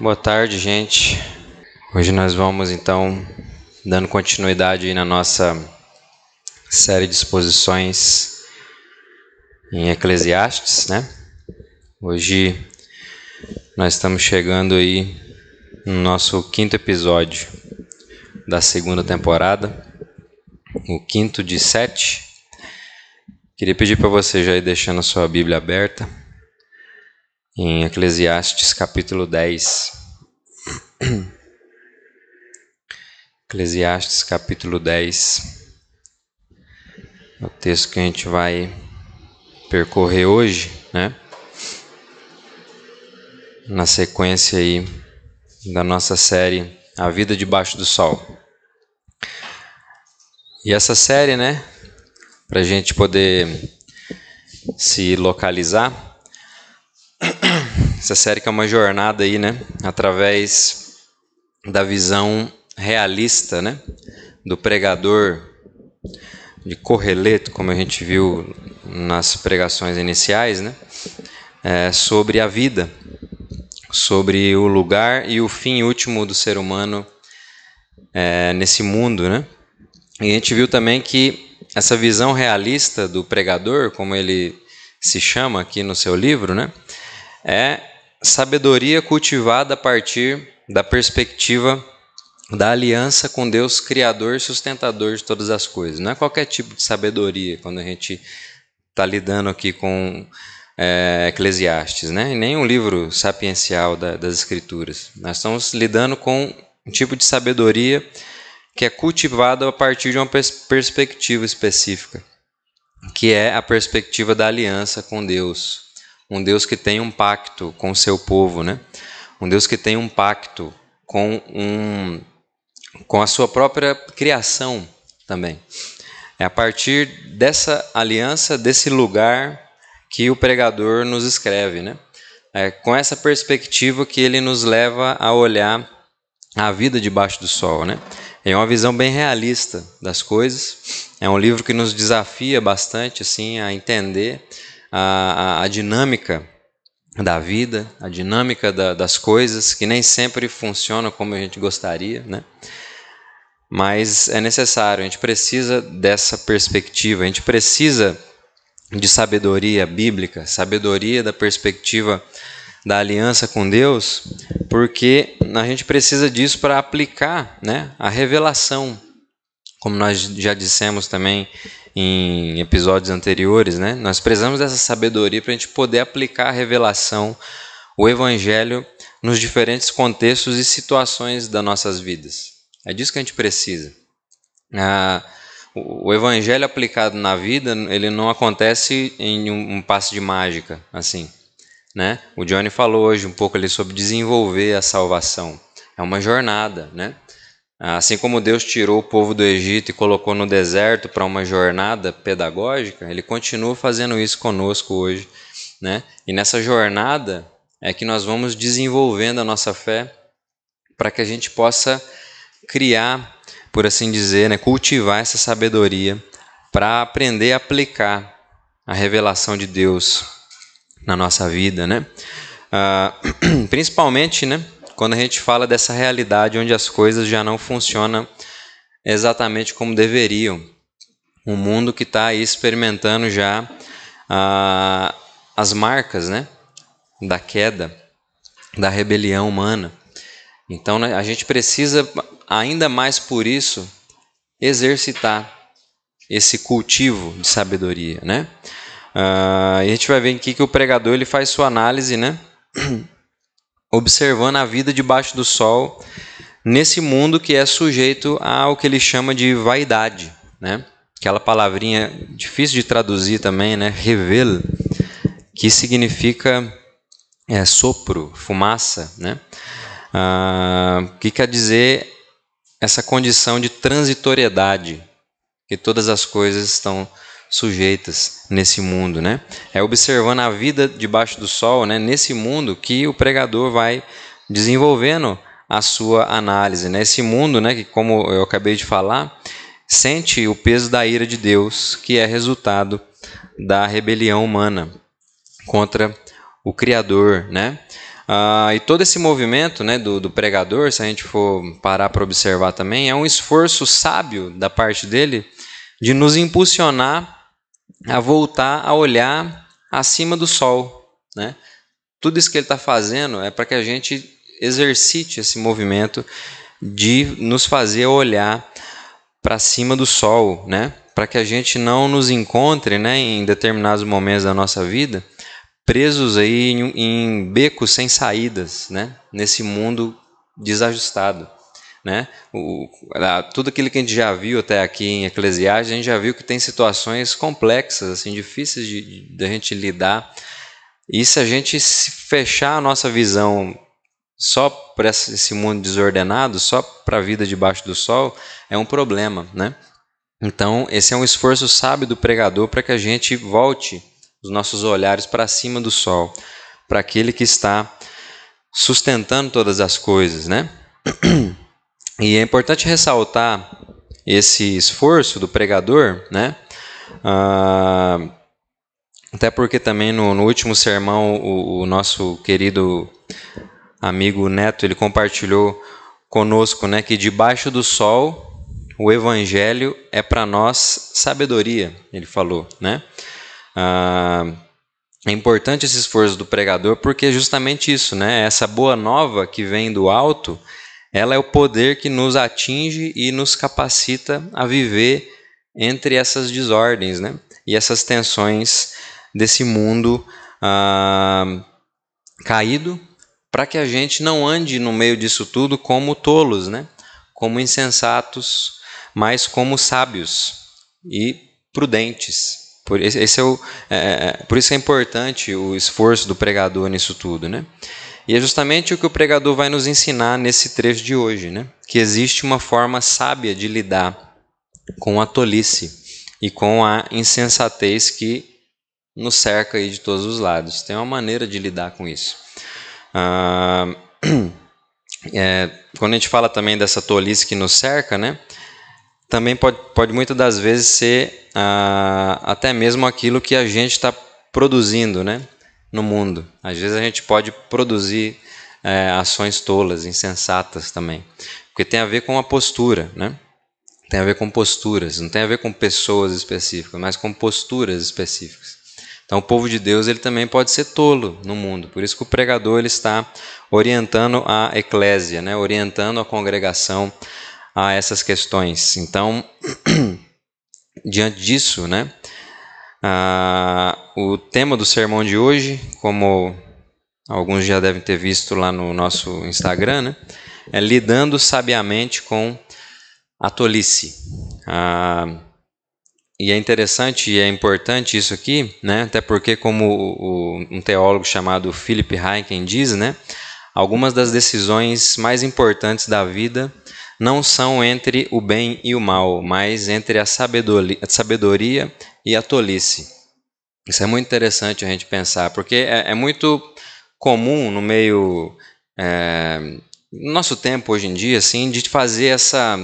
Boa tarde, gente. Hoje nós vamos então dando continuidade na nossa série de exposições em Eclesiastes, né? Hoje nós estamos chegando aí no nosso quinto episódio da segunda temporada, o quinto de sete. Queria pedir para você já ir deixando a sua Bíblia aberta em Eclesiastes capítulo 10. Eclesiastes capítulo 10. É o texto que a gente vai percorrer hoje, né? Na sequência aí da nossa série A Vida Debaixo do Sol. E essa série, né, para a gente poder se localizar, essa série que é uma jornada aí, né, através da visão realista, né, do pregador de Correleto, como a gente viu nas pregações iniciais, né, é, sobre a vida, sobre o lugar e o fim último do ser humano é, nesse mundo, né. E a gente viu também que essa visão realista do pregador, como ele se chama aqui no seu livro, né, é sabedoria cultivada a partir da perspectiva da aliança com Deus, Criador e sustentador de todas as coisas. Não é qualquer tipo de sabedoria quando a gente está lidando aqui com é, Eclesiastes, né? Nem um livro sapiencial da, das Escrituras. Nós estamos lidando com um tipo de sabedoria que é cultivado a partir de uma pers perspectiva específica, que é a perspectiva da aliança com Deus, um Deus que tem um pacto com o seu povo, né? Um Deus que tem um pacto com um com a sua própria criação também. É a partir dessa aliança, desse lugar que o pregador nos escreve, né? É com essa perspectiva que ele nos leva a olhar a vida debaixo do sol, né? É uma visão bem realista das coisas. É um livro que nos desafia bastante assim a entender a, a, dinâmica da vida, a dinâmica da, das coisas, que nem sempre funcionam como a gente gostaria, né? Mas é necessário, a gente precisa dessa perspectiva, a gente precisa de sabedoria bíblica, sabedoria da perspectiva da aliança com Deus, porque a gente precisa disso para aplicar né, a revelação, como nós já dissemos também em episódios anteriores, né? Nós precisamos dessa sabedoria para a gente poder aplicar a revelação, o Evangelho, nos diferentes contextos e situações das nossas vidas. É disso que a gente precisa. Ah, o Evangelho aplicado na vida, ele não acontece em um, um passo de mágica, assim. Né? O Johnny falou hoje um pouco ali sobre desenvolver a salvação. É uma jornada, né? Assim como Deus tirou o povo do Egito e colocou no deserto para uma jornada pedagógica, Ele continua fazendo isso conosco hoje. Né? E nessa jornada é que nós vamos desenvolvendo a nossa fé para que a gente possa criar, por assim dizer, né, cultivar essa sabedoria para aprender a aplicar a revelação de Deus na nossa vida, né? Ah, principalmente, né, quando a gente fala dessa realidade onde as coisas já não funcionam exatamente como deveriam. Um mundo que está aí experimentando já ah, as marcas né, da queda, da rebelião humana. Então né, a gente precisa, ainda mais por isso, exercitar esse cultivo de sabedoria. Né? Ah, a gente vai ver aqui que o pregador ele faz sua análise né, observando a vida debaixo do sol nesse mundo que é sujeito ao que ele chama de vaidade, né? Aquela palavrinha difícil de traduzir também, né? Revel, que significa é, sopro, fumaça, né? Ah, que quer dizer essa condição de transitoriedade, que todas as coisas estão sujeitas nesse mundo, né? É observando a vida debaixo do sol, né? Nesse mundo que o pregador vai desenvolvendo a sua análise, né? Esse mundo, né? Que como eu acabei de falar, sente o peso da ira de Deus, que é resultado da rebelião humana contra o Criador, né? Ah, e todo esse movimento né, do, do pregador, se a gente for parar para observar também, é um esforço sábio da parte dele de nos impulsionar a voltar a olhar acima do sol. Né? Tudo isso que ele está fazendo é para que a gente exercite esse movimento de nos fazer olhar para cima do sol, né? para que a gente não nos encontre né, em determinados momentos da nossa vida presos aí em, em becos sem saídas, né? Nesse mundo desajustado, né? O, tudo aquilo que a gente já viu até aqui em Eclesiastes, a gente já viu que tem situações complexas, assim, difíceis de, de a gente lidar. E se a gente fechar a nossa visão só para esse mundo desordenado, só para a vida debaixo do sol, é um problema, né? Então, esse é um esforço sábio do pregador para que a gente volte os nossos olhares para cima do sol, para aquele que está sustentando todas as coisas, né? E é importante ressaltar esse esforço do pregador, né? Ah, até porque também no, no último sermão o, o, nosso querido amigo Neto ele compartilhou conosco, né, que debaixo do sol o evangelho é para nós sabedoria, ele falou, né? Ah, é importante esse esforço do pregador porque é justamente isso, né? Essa boa nova que vem do alto, ela é o poder que nos atinge e nos capacita a viver entre essas desordens, né? E essas tensões desse mundo ah, caído, para que a gente não ande no meio disso tudo como tolos, né? Como insensatos, mas como sábios e prudentes. Por, esse é o, é, é, por isso é importante o esforço do pregador nisso tudo, né? E é justamente o que o pregador vai nos ensinar nesse trecho de hoje, né? Que existe uma forma sábia de lidar com a tolice e com a insensatez que nos cerca aí de todos os lados. Tem uma maneira de lidar com isso. Ah, é, quando a gente fala também dessa tolice que nos cerca, né? também pode, pode muitas das vezes ser ah, até mesmo aquilo que a gente está produzindo né, no mundo. Às vezes a gente pode produzir é, ações tolas, insensatas também. Porque tem a ver com a postura, né? Tem a ver com posturas, não tem a ver com pessoas específicas, mas com posturas específicas. Então o povo de Deus ele também pode ser tolo no mundo. Por isso que o pregador ele está orientando a eclésia, né? orientando a congregação a essas questões. Então, diante disso, né, o tema do sermão de hoje, como alguns já devem ter visto lá no nosso Instagram, né, é lidando sabiamente com a tolice. Ah, e é interessante e é importante isso aqui, né? até porque, como o, um teólogo chamado Philip Heiken diz, né? algumas das decisões mais importantes da vida não são entre o bem e o mal, mas entre a sabedoria, a sabedoria e a tolice. Isso é muito interessante a gente pensar, porque é, é muito comum no meio, é, no nosso tempo hoje em dia, assim, de fazer essa,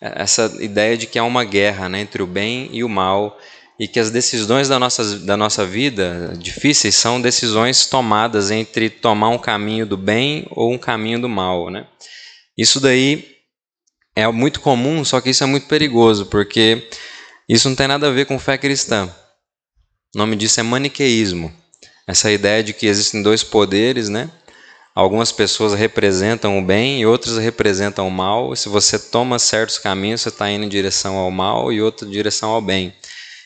essa ideia de que há uma guerra né, entre o bem e o mal, e que as decisões da nossa, da nossa vida difíceis são decisões tomadas entre tomar um caminho do bem ou um caminho do mal. Né? Isso daí é muito comum, só que isso é muito perigoso, porque isso não tem nada a ver com fé cristã. O nome disso é maniqueísmo. Essa ideia de que existem dois poderes, né? Algumas pessoas representam o bem e outras representam o mal. Se você toma certos caminhos, você está indo em direção ao mal e outra direção ao bem.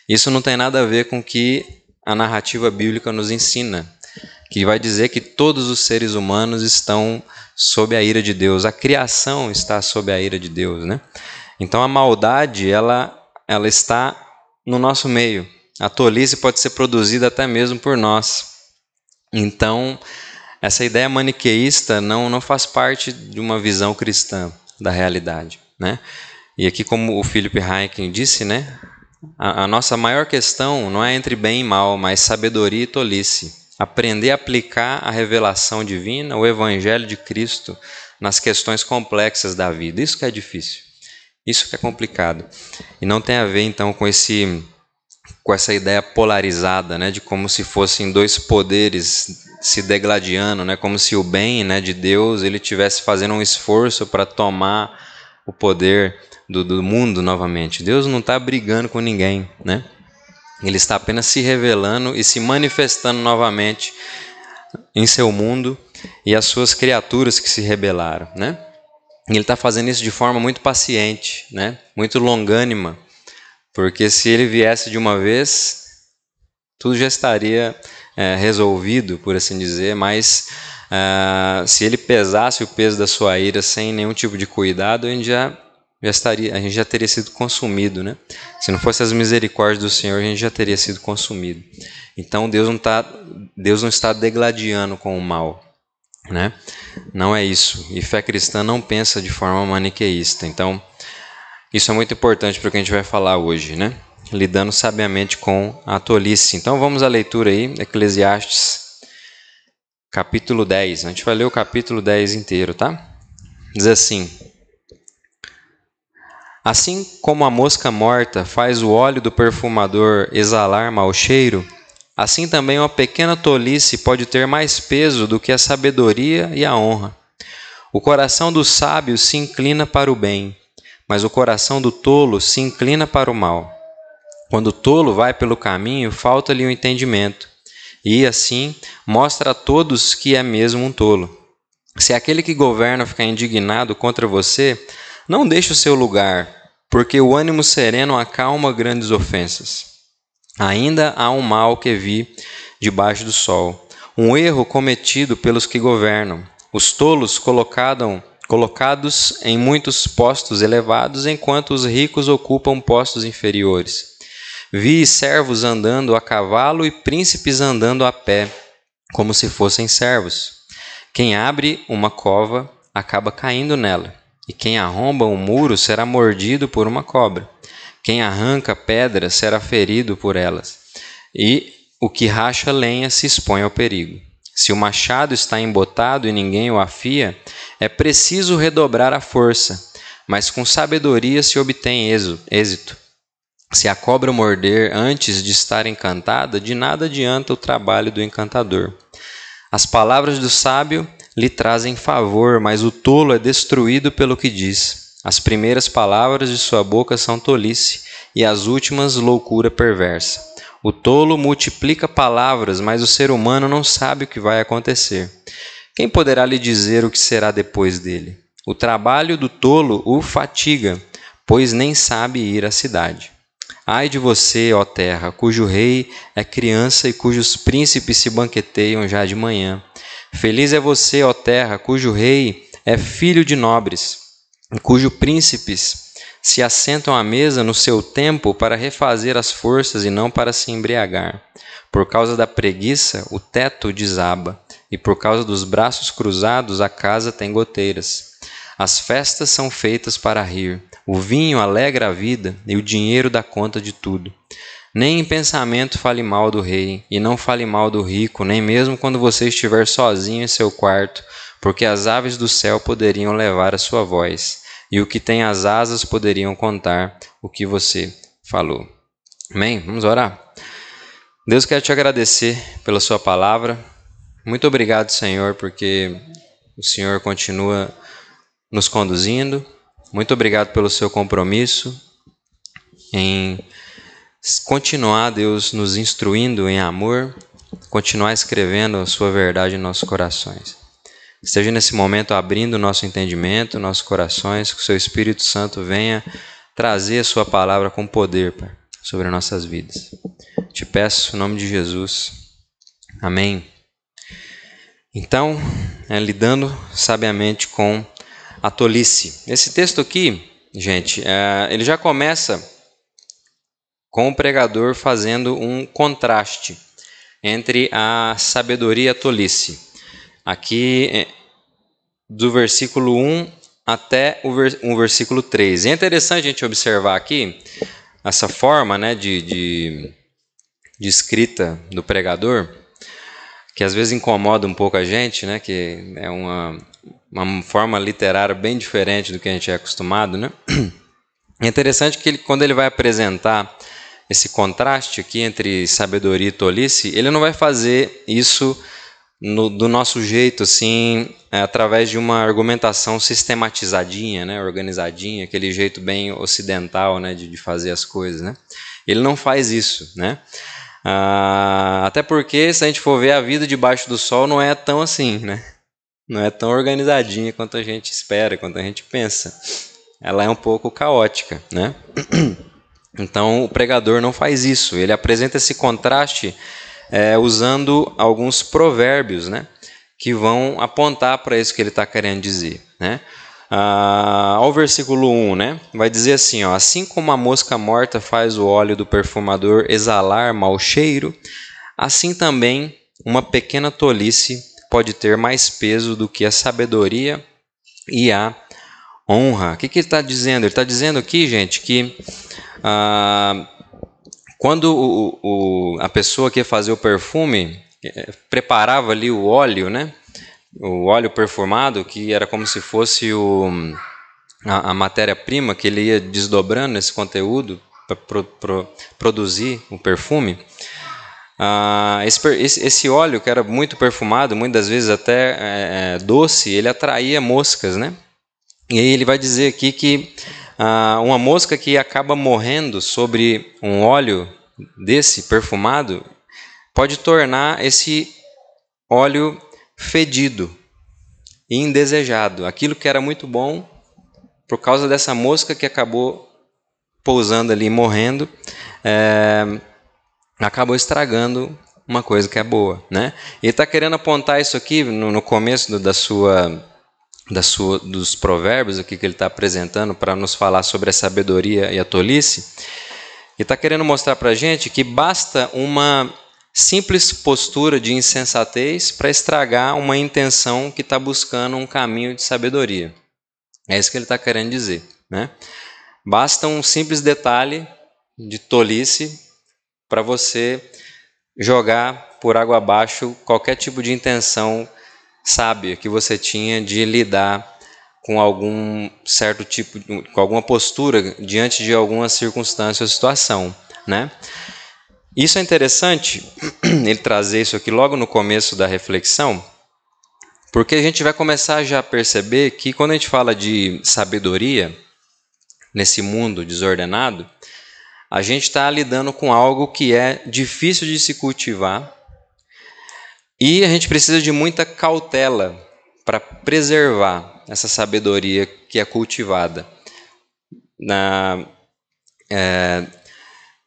Isso não tem nada a ver com o que a narrativa bíblica nos ensina, que vai dizer que todos os seres humanos estão sob a ira de Deus. A criação está sob a ira de Deus, né? Então a maldade, ela, ela está no nosso meio. A tolice pode ser produzida até mesmo por nós. Então, essa ideia maniqueísta não, não faz parte de uma visão cristã da realidade, né? E aqui, como o Philip Heiken disse, né? A, a nossa maior questão não é entre bem e mal, mas sabedoria e tolice aprender a aplicar a revelação divina, o evangelho de Cristo nas questões complexas da vida. Isso que é difícil. Isso que é complicado. E não tem a ver então com esse com essa ideia polarizada, né, de como se fossem dois poderes se degladiando, né, como se o bem, né, de Deus, ele tivesse fazendo um esforço para tomar o poder do, do mundo novamente. Deus não está brigando com ninguém, né? Ele está apenas se revelando e se manifestando novamente em seu mundo e as suas criaturas que se rebelaram, né? Ele está fazendo isso de forma muito paciente, né? Muito longânima, porque se ele viesse de uma vez, tudo já estaria é, resolvido, por assim dizer. Mas uh, se ele pesasse o peso da sua ira sem nenhum tipo de cuidado, a gente já já estaria, a gente já teria sido consumido, né? Se não fosse as misericórdias do Senhor, a gente já teria sido consumido. Então Deus não tá, Deus não está degladiando com o mal, né? Não é isso. E fé cristã não pensa de forma maniqueísta. Então isso é muito importante para o que a gente vai falar hoje, né? Lidando sabiamente com a tolice. Então vamos à leitura aí, Eclesiastes, capítulo 10. A gente vai ler o capítulo 10 inteiro, tá? Diz assim: Assim como a mosca morta faz o óleo do perfumador exalar mau cheiro, assim também uma pequena tolice pode ter mais peso do que a sabedoria e a honra. O coração do sábio se inclina para o bem, mas o coração do tolo se inclina para o mal. Quando o tolo vai pelo caminho, falta-lhe o entendimento, e assim mostra a todos que é mesmo um tolo. Se aquele que governa ficar indignado contra você, não deixe o seu lugar, porque o ânimo sereno acalma grandes ofensas. Ainda há um mal que vi debaixo do sol, um erro cometido pelos que governam. Os tolos colocados colocados em muitos postos elevados, enquanto os ricos ocupam postos inferiores. Vi servos andando a cavalo e príncipes andando a pé, como se fossem servos. Quem abre uma cova acaba caindo nela e quem arromba um muro será mordido por uma cobra. Quem arranca pedras será ferido por elas. E o que racha lenha se expõe ao perigo. Se o machado está embotado e ninguém o afia, é preciso redobrar a força, mas com sabedoria se obtém êxito. Se a cobra morder antes de estar encantada, de nada adianta o trabalho do encantador. As palavras do sábio lhe trazem favor, mas o tolo é destruído pelo que diz. As primeiras palavras de sua boca são tolice, e as últimas loucura perversa. O tolo multiplica palavras, mas o ser humano não sabe o que vai acontecer. Quem poderá lhe dizer o que será depois dele? O trabalho do tolo o fatiga, pois nem sabe ir à cidade. Ai de você, ó terra, cujo rei é criança e cujos príncipes se banqueteiam já de manhã. Feliz é você, ó terra, cujo rei é filho de nobres, cujo príncipes se assentam à mesa no seu tempo para refazer as forças e não para se embriagar. Por causa da preguiça, o teto desaba, e por causa dos braços cruzados, a casa tem goteiras. As festas são feitas para rir, o vinho alegra a vida e o dinheiro dá conta de tudo. Nem em pensamento fale mal do rei, e não fale mal do rico, nem mesmo quando você estiver sozinho em seu quarto, porque as aves do céu poderiam levar a sua voz, e o que tem as asas poderiam contar o que você falou. Amém? Vamos orar? Deus quer te agradecer pela sua palavra. Muito obrigado, Senhor, porque o Senhor continua nos conduzindo. Muito obrigado pelo seu compromisso em continuar, Deus, nos instruindo em amor, continuar escrevendo a Sua verdade em nossos corações. Esteja nesse momento abrindo o nosso entendimento, nossos corações, que o Seu Espírito Santo venha trazer a Sua palavra com poder, Pai, sobre nossas vidas. Te peço, em nome de Jesus. Amém. Então, é, lidando sabiamente com a tolice. Esse texto aqui, gente, é, ele já começa com o pregador fazendo um contraste entre a sabedoria e a tolice. Aqui, é, do versículo 1 até o versículo 3. é interessante a gente observar aqui essa forma né, de, de, de escrita do pregador, que às vezes incomoda um pouco a gente, né, que é uma, uma forma literária bem diferente do que a gente é acostumado. Né? É interessante que ele, quando ele vai apresentar esse contraste aqui entre sabedoria e tolice, ele não vai fazer isso no, do nosso jeito, assim, é, através de uma argumentação sistematizadinha, né, organizadinha, aquele jeito bem ocidental, né, de, de fazer as coisas, né. Ele não faz isso, né. Ah, até porque, se a gente for ver a vida debaixo do sol, não é tão assim, né. Não é tão organizadinha quanto a gente espera, quanto a gente pensa. Ela é um pouco caótica, né. Então, o pregador não faz isso. Ele apresenta esse contraste é, usando alguns provérbios, né? Que vão apontar para isso que ele está querendo dizer, né? Ah, ao versículo 1, né? Vai dizer assim, ó, assim como a mosca morta faz o óleo do perfumador exalar mau cheiro, assim também uma pequena tolice pode ter mais peso do que a sabedoria e a honra. O que, que ele está dizendo? Ele está dizendo aqui, gente, que ah, quando o, o, a pessoa que ia fazer o perfume é, preparava ali o óleo, né? O óleo perfumado, que era como se fosse o, a, a matéria-prima que ele ia desdobrando esse conteúdo para pro, pro, produzir o perfume. Ah, esse, esse, óleo, que era muito perfumado, muitas vezes até é, doce, ele atraía moscas, né? E aí ele vai dizer aqui que ah, uma mosca que acaba morrendo sobre um óleo desse perfumado pode tornar esse óleo fedido e indesejado. Aquilo que era muito bom, por causa dessa mosca que acabou pousando ali, morrendo, é, acabou estragando uma coisa que é boa, né? Ele está querendo apontar isso aqui no, no começo do, da sua da sua, dos provérbios aqui que ele está apresentando para nos falar sobre a sabedoria e a tolice, e está querendo mostrar para a gente que basta uma simples postura de insensatez para estragar uma intenção que está buscando um caminho de sabedoria. É isso que ele está querendo dizer. Né? Basta um simples detalhe de tolice para você jogar por água abaixo qualquer tipo de intenção sábia que você tinha de lidar com algum certo tipo, com alguma postura diante de alguma circunstância ou situação, né? Isso é interessante, ele trazer isso aqui logo no começo da reflexão, porque a gente vai começar já a perceber que quando a gente fala de sabedoria nesse mundo desordenado, a gente está lidando com algo que é difícil de se cultivar e a gente precisa de muita cautela para preservar essa sabedoria que é cultivada. Na, é,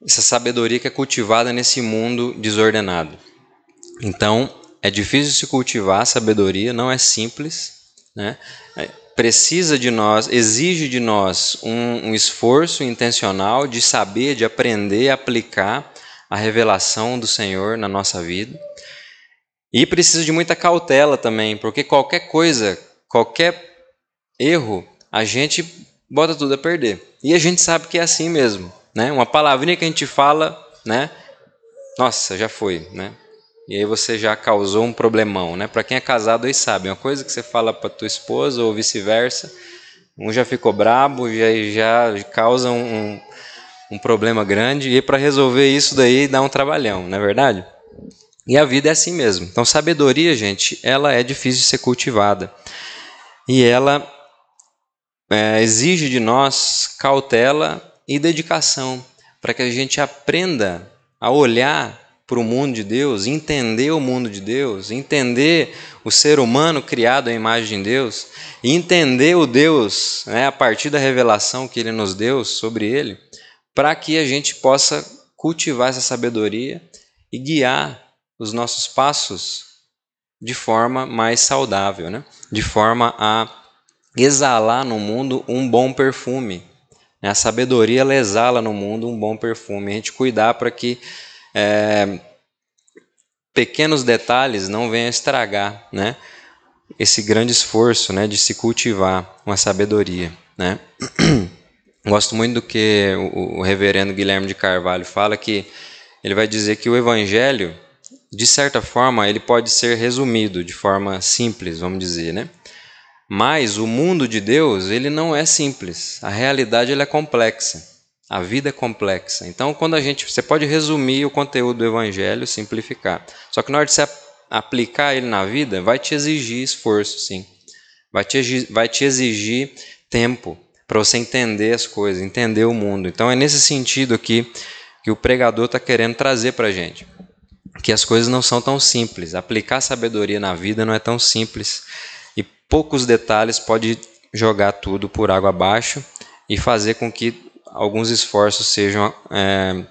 essa sabedoria que é cultivada nesse mundo desordenado. Então, é difícil se cultivar a sabedoria, não é simples. Né? É, precisa de nós, exige de nós um, um esforço intencional de saber, de aprender aplicar a revelação do Senhor na nossa vida. E precisa de muita cautela também, porque qualquer coisa, qualquer erro, a gente bota tudo a perder. E a gente sabe que é assim mesmo, né? Uma palavrinha que a gente fala, né? Nossa, já foi, né? E aí você já causou um problemão, né? Para quem é casado aí sabe, uma coisa que você fala para tua esposa ou vice-versa, um já ficou brabo, já já causa um, um problema grande e para resolver isso daí dá um trabalhão, não é verdade? E a vida é assim mesmo. Então, sabedoria, gente, ela é difícil de ser cultivada. E ela é, exige de nós cautela e dedicação para que a gente aprenda a olhar para o mundo de Deus, entender o mundo de Deus, entender o ser humano criado à imagem de Deus, entender o Deus né, a partir da revelação que Ele nos deu sobre Ele, para que a gente possa cultivar essa sabedoria e guiar os nossos passos de forma mais saudável, né? de forma a exalar no mundo um bom perfume. A sabedoria ela exala no mundo um bom perfume. A gente cuidar para que é, pequenos detalhes não venham estragar né? esse grande esforço né, de se cultivar uma sabedoria. Né? Gosto muito do que o, o reverendo Guilherme de Carvalho fala, que ele vai dizer que o evangelho de certa forma, ele pode ser resumido de forma simples, vamos dizer, né? Mas o mundo de Deus, ele não é simples. A realidade ele é complexa. A vida é complexa. Então, quando a gente, você pode resumir o conteúdo do Evangelho, simplificar. Só que na hora de você aplicar ele na vida, vai te exigir esforço, sim. Vai te, vai te exigir tempo para você entender as coisas, entender o mundo. Então, é nesse sentido aqui que o pregador está querendo trazer para a gente. Que as coisas não são tão simples. Aplicar sabedoria na vida não é tão simples. E poucos detalhes pode jogar tudo por água abaixo e fazer com que alguns esforços sejam é,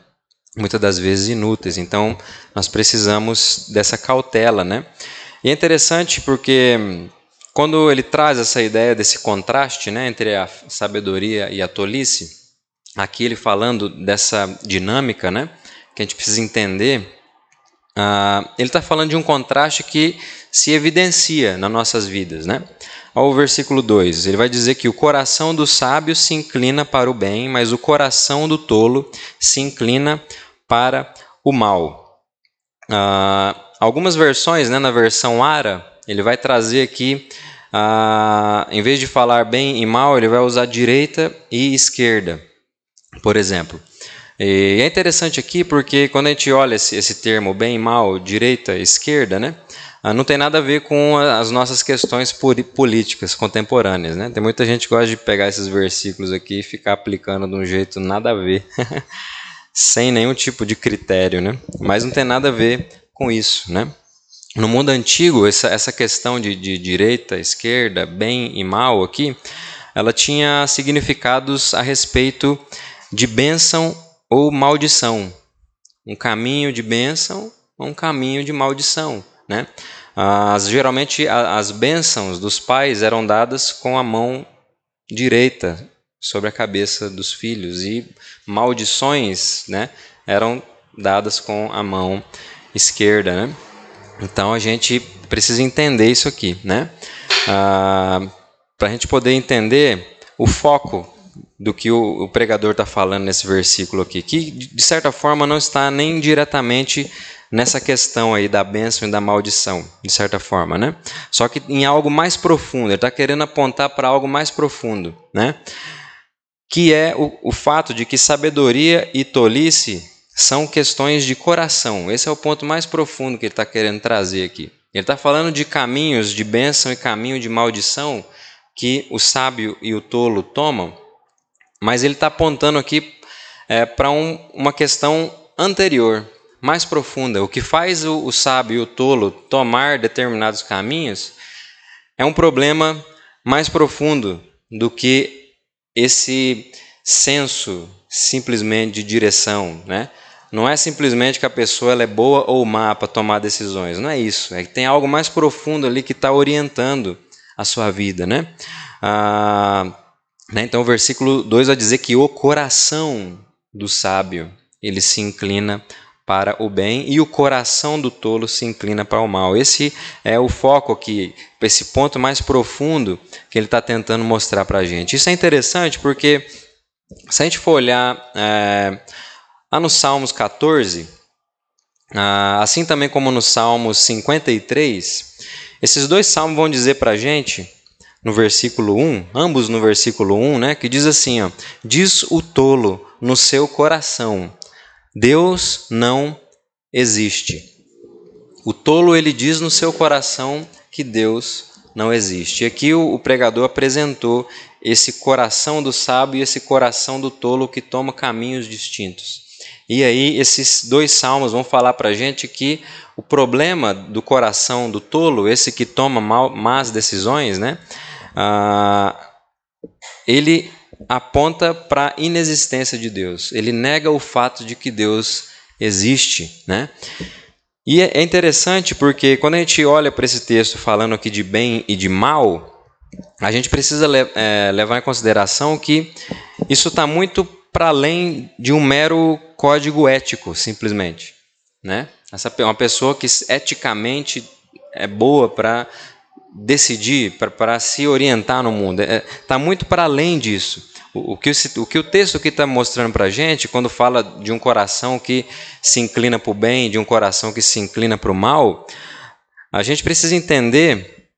muitas das vezes inúteis. Então, nós precisamos dessa cautela, né? E é interessante porque quando ele traz essa ideia desse contraste, né, entre a sabedoria e a tolice, aqui ele falando dessa dinâmica, né, que a gente precisa entender, uh, ele está falando de um contraste que se evidencia nas nossas vidas, né? Ao versículo 2, ele vai dizer que o coração do sábio se inclina para o bem, mas o coração do tolo se inclina para o mal. Uh, algumas versões, né, na versão Ara, ele vai trazer aqui, uh, em vez de falar bem e mal, ele vai usar direita e esquerda, por exemplo. E é interessante aqui porque quando a gente olha esse, esse termo bem e mal, direita esquerda, né? Ah, não tem nada a ver com as nossas questões políticas contemporâneas. Né? Tem muita gente que gosta de pegar esses versículos aqui e ficar aplicando de um jeito nada a ver, sem nenhum tipo de critério. Né? Mas não tem nada a ver com isso. Né? No mundo antigo, essa, essa questão de, de direita, esquerda, bem e mal aqui, ela tinha significados a respeito de bênção ou maldição. Um caminho de bênção ou um caminho de maldição. Né? As, geralmente as bênçãos dos pais eram dadas com a mão direita sobre a cabeça dos filhos e maldições né, eram dadas com a mão esquerda. Né? Então a gente precisa entender isso aqui. Né? Ah, Para a gente poder entender o foco do que o, o pregador está falando nesse versículo aqui, que de certa forma não está nem diretamente nessa questão aí da bênção e da maldição, de certa forma, né? Só que em algo mais profundo, ele está querendo apontar para algo mais profundo, né? Que é o, o fato de que sabedoria e tolice são questões de coração. Esse é o ponto mais profundo que ele está querendo trazer aqui. Ele está falando de caminhos de bênção e caminho de maldição que o sábio e o tolo tomam, mas ele está apontando aqui é, para um, uma questão anterior, mais profunda. O que faz o, o sábio e o tolo tomar determinados caminhos é um problema mais profundo do que esse senso simplesmente de direção, né? Não é simplesmente que a pessoa ela é boa ou má para tomar decisões, não é isso. É que tem algo mais profundo ali que está orientando a sua vida, né? Ah, né? Então o versículo 2 vai dizer que o coração do sábio ele se inclina para o bem e o coração do tolo se inclina para o mal. Esse é o foco aqui, esse ponto mais profundo que ele está tentando mostrar para a gente. Isso é interessante porque, se a gente for olhar é, lá no Salmos 14, ah, assim também como no Salmos 53, esses dois salmos vão dizer para a gente, no versículo 1, ambos no versículo 1, né, que diz assim: ó, Diz o tolo no seu coração Deus não existe. O tolo ele diz no seu coração que Deus não existe. E aqui o, o pregador apresentou esse coração do sábio e esse coração do tolo que toma caminhos distintos. E aí esses dois salmos vão falar para gente que o problema do coração do tolo, esse que toma mal, más decisões, né? Ah, ele aponta para a inexistência de Deus. Ele nega o fato de que Deus existe, né? E é, é interessante porque quando a gente olha para esse texto falando aqui de bem e de mal, a gente precisa é, levar em consideração que isso está muito para além de um mero código ético, simplesmente, né? Essa uma pessoa que eticamente é boa para decidir, para se orientar no mundo. Está é, tá muito para além disso. O, o, que, o, que o texto aqui está mostrando para a gente, quando fala de um coração que se inclina para o bem, de um coração que se inclina para o mal, a gente precisa entender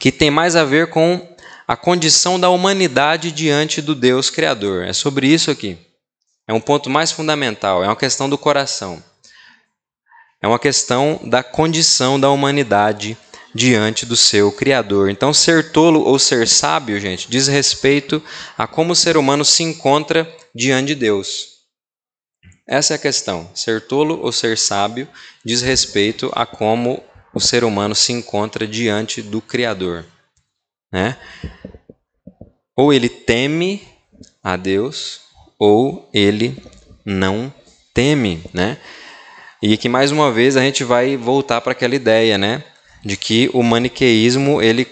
que tem mais a ver com a condição da humanidade diante do Deus Criador. É sobre isso aqui. É um ponto mais fundamental, é uma questão do coração. É uma questão da condição da humanidade diante do seu Criador. Então, ser tolo ou ser sábio, gente, diz respeito a como o ser humano se encontra diante de Deus. Essa é a questão. Ser tolo ou ser sábio diz respeito a como o ser humano se encontra diante do Criador. Né? Ou ele teme a Deus, ou ele não teme, né? E que mais uma vez a gente vai voltar para aquela ideia, né, de que o maniqueísmo ele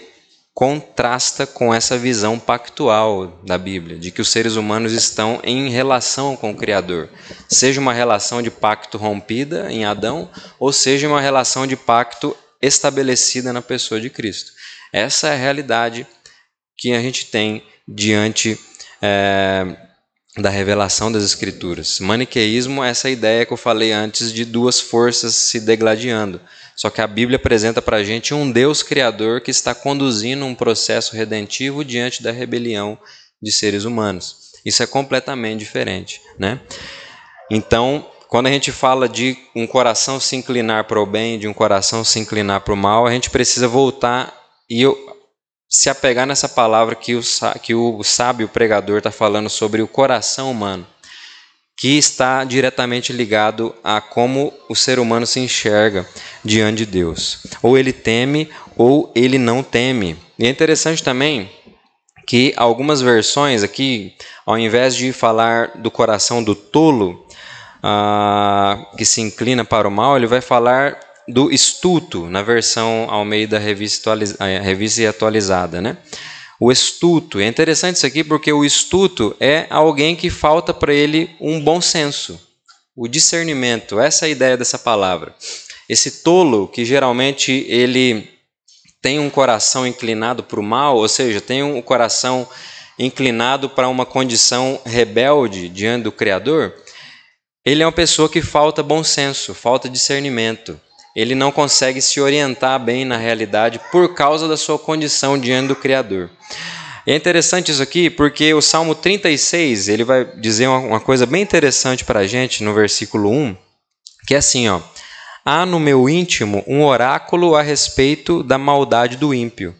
contrasta com essa visão pactual da Bíblia, de que os seres humanos estão em relação com o Criador, seja uma relação de pacto rompida em Adão, ou seja uma relação de pacto estabelecida na pessoa de Cristo. Essa é a realidade que a gente tem diante é, da revelação das Escrituras. Maniqueísmo é essa ideia que eu falei antes de duas forças se degladiando. Só que a Bíblia apresenta para a gente um Deus criador que está conduzindo um processo redentivo diante da rebelião de seres humanos. Isso é completamente diferente, né? Então, quando a gente fala de um coração se inclinar para o bem, de um coração se inclinar para o mal, a gente precisa voltar e se apegar nessa palavra que o, que o sábio pregador está falando sobre o coração humano, que está diretamente ligado a como o ser humano se enxerga diante de Deus. Ou ele teme ou ele não teme. E é interessante também que algumas versões aqui, ao invés de falar do coração do tolo, ah, que se inclina para o mal, ele vai falar do estuto, na versão Almeida revista, revista atualizada, né? O estuto. É interessante isso aqui porque o estuto é alguém que falta para ele um bom senso, o discernimento. Essa é a ideia dessa palavra. Esse tolo que geralmente ele tem um coração inclinado para o mal, ou seja, tem um coração inclinado para uma condição rebelde diante do Criador, ele é uma pessoa que falta bom senso, falta discernimento ele não consegue se orientar bem na realidade por causa da sua condição diante do Criador. é interessante isso aqui porque o Salmo 36 ele vai dizer uma, coisa bem interessante para a gente no versículo 1, que é assim: ó, há no meu íntimo um oráculo a respeito da maldade do ímpio.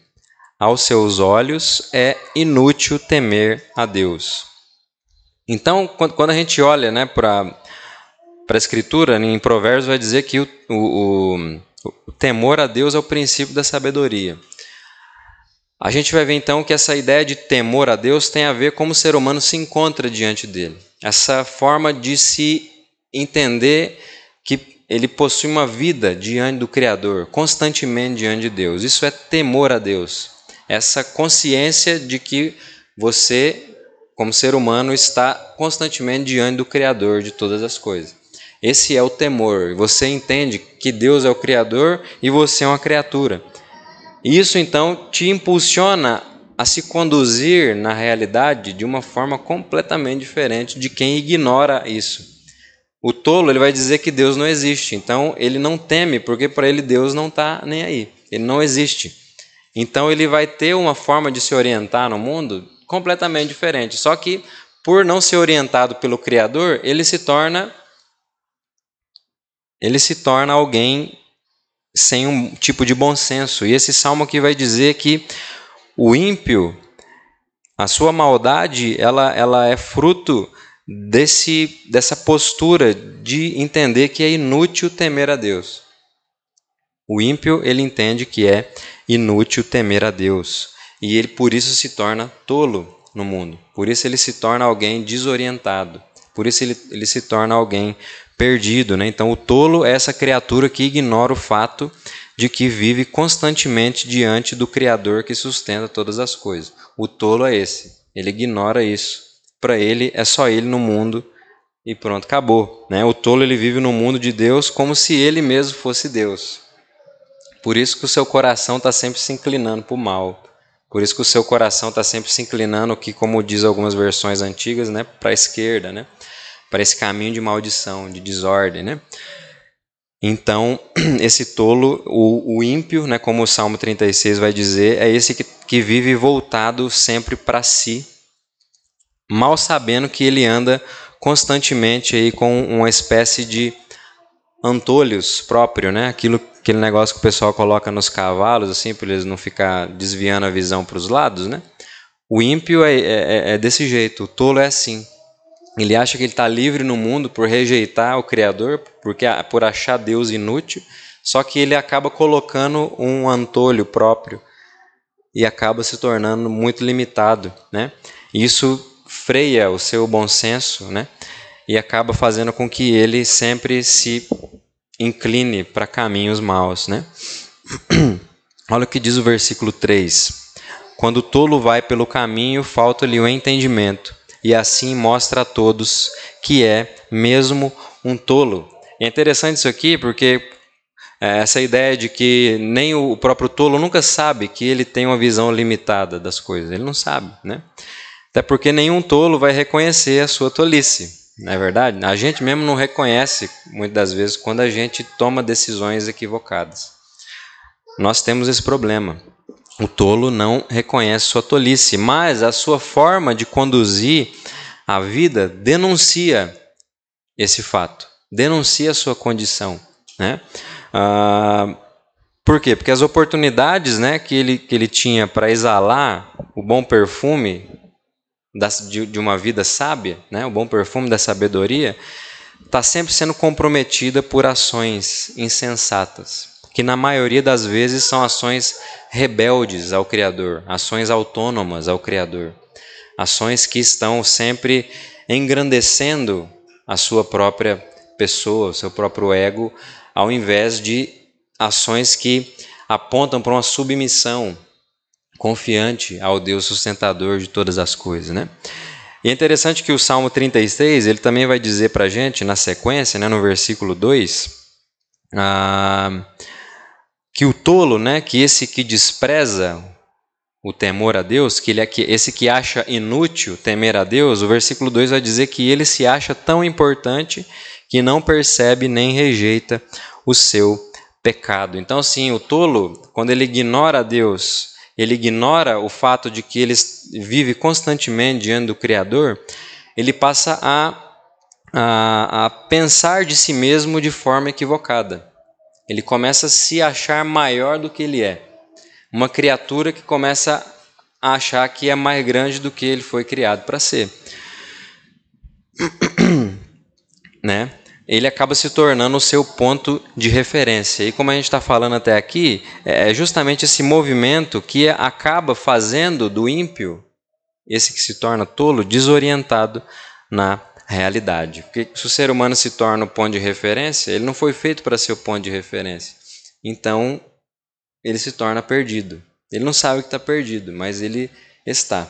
Aos seus olhos é inútil temer a Deus. Então, quando a gente olha né, para para a Escritura, em Provérbios, vai dizer que o, o, o temor a Deus é o princípio da sabedoria. A gente vai ver então que essa ideia de temor a Deus tem a ver como o ser humano se encontra diante dele. Essa forma de se entender que ele possui uma vida diante do Criador, constantemente diante de Deus. Isso é temor a Deus. Essa consciência de que você, como ser humano, está constantemente diante do Criador de todas as coisas. Esse é o temor. Você entende que Deus é o Criador e você é uma criatura. Isso então te impulsiona a se conduzir na realidade de uma forma completamente diferente de quem ignora isso. O tolo ele vai dizer que Deus não existe, então ele não teme, porque para ele Deus não está nem aí, ele não existe. Então ele vai ter uma forma de se orientar no mundo completamente diferente. Só que por não ser orientado pelo Criador, ele se torna ele se torna alguém sem um tipo de bom senso. E esse salmo aqui vai dizer que o ímpio, a sua maldade, ela, ela é fruto desse, dessa postura de entender que é inútil temer a Deus. O ímpio, ele entende que é inútil temer a Deus. E ele por isso se torna tolo no mundo. Por isso ele se torna alguém desorientado. Por isso ele, ele se torna alguém perdido. Né? Então, o tolo é essa criatura que ignora o fato de que vive constantemente diante do Criador que sustenta todas as coisas. O tolo é esse. Ele ignora isso. Para ele, é só ele no mundo e pronto, acabou. Né? O tolo ele vive no mundo de Deus como se ele mesmo fosse Deus. Por isso que o seu coração está sempre se inclinando para o mal. Por isso que o seu coração está sempre se inclinando, que como diz algumas versões antigas, né, para a esquerda, né? Para esse caminho de maldição, de desordem, né? Então, esse tolo, o, o, ímpio, né, como o Salmo 36 vai dizer, é esse que, que vive voltado sempre para si, mal sabendo que ele anda constantemente aí com uma espécie de antolhos próprio, né? Aquilo, aquele negócio que o pessoal coloca nos cavalos, assim, para eles não ficar desviando a visão para os lados, né? O ímpio é, é, é, desse jeito, o tolo é assim. Ele acha que ele está livre no mundo por rejeitar o Criador, porque por achar Deus inútil, só que ele acaba colocando um antolho próprio e acaba se tornando muito limitado, né? Isso freia o seu bom senso, né? E acaba fazendo com que ele sempre se incline para caminhos maus, né? Olha o que diz o versículo 3. Quando o tolo vai pelo caminho, falta-lhe o entendimento, e assim mostra a todos que é mesmo um tolo. É interessante isso aqui porque é, essa ideia de que nem o próprio tolo nunca sabe que ele tem uma visão limitada das coisas. Ele não sabe, né? Até porque nenhum tolo vai reconhecer a sua tolice. Não é verdade? A gente mesmo não reconhece, muitas das vezes, quando a gente toma decisões equivocadas. Nós temos esse problema. O tolo não reconhece sua tolice, mas a sua forma de conduzir a vida denuncia esse fato, denuncia a sua condição. Né? Ah, por quê? Porque as oportunidades né, que, ele, que ele tinha para exalar o bom perfume de, de uma vida sábia, né, o bom perfume da sabedoria, está sempre sendo comprometida por ações insensatas, que na maioria das vezes são ações rebeldes ao Criador, ações autônomas ao Criador, ações que estão sempre engrandecendo a sua própria pessoa, o seu próprio ego, ao invés de ações que apontam para uma submissão confiante ao Deus sustentador de todas as coisas, né? E é interessante que o Salmo 36, ele também vai dizer para a gente, na sequência, né, no versículo 2, ah, que o tolo, né, que esse que despreza o temor a Deus, que ele é que esse que acha inútil temer a Deus, o versículo 2 vai dizer que ele se acha tão importante que não percebe nem rejeita o seu pecado. Então, sim, o tolo, quando ele ignora a Deus ele ignora o fato de que ele vive constantemente diante do Criador, ele passa a, a, a pensar de si mesmo de forma equivocada. Ele começa a se achar maior do que ele é. Uma criatura que começa a achar que é mais grande do que ele foi criado para ser. né? ele acaba se tornando o seu ponto de referência. E como a gente está falando até aqui, é justamente esse movimento que acaba fazendo do ímpio, esse que se torna tolo, desorientado na realidade. Porque se o ser humano se torna o ponto de referência, ele não foi feito para ser o ponto de referência. Então, ele se torna perdido. Ele não sabe que está perdido, mas ele está.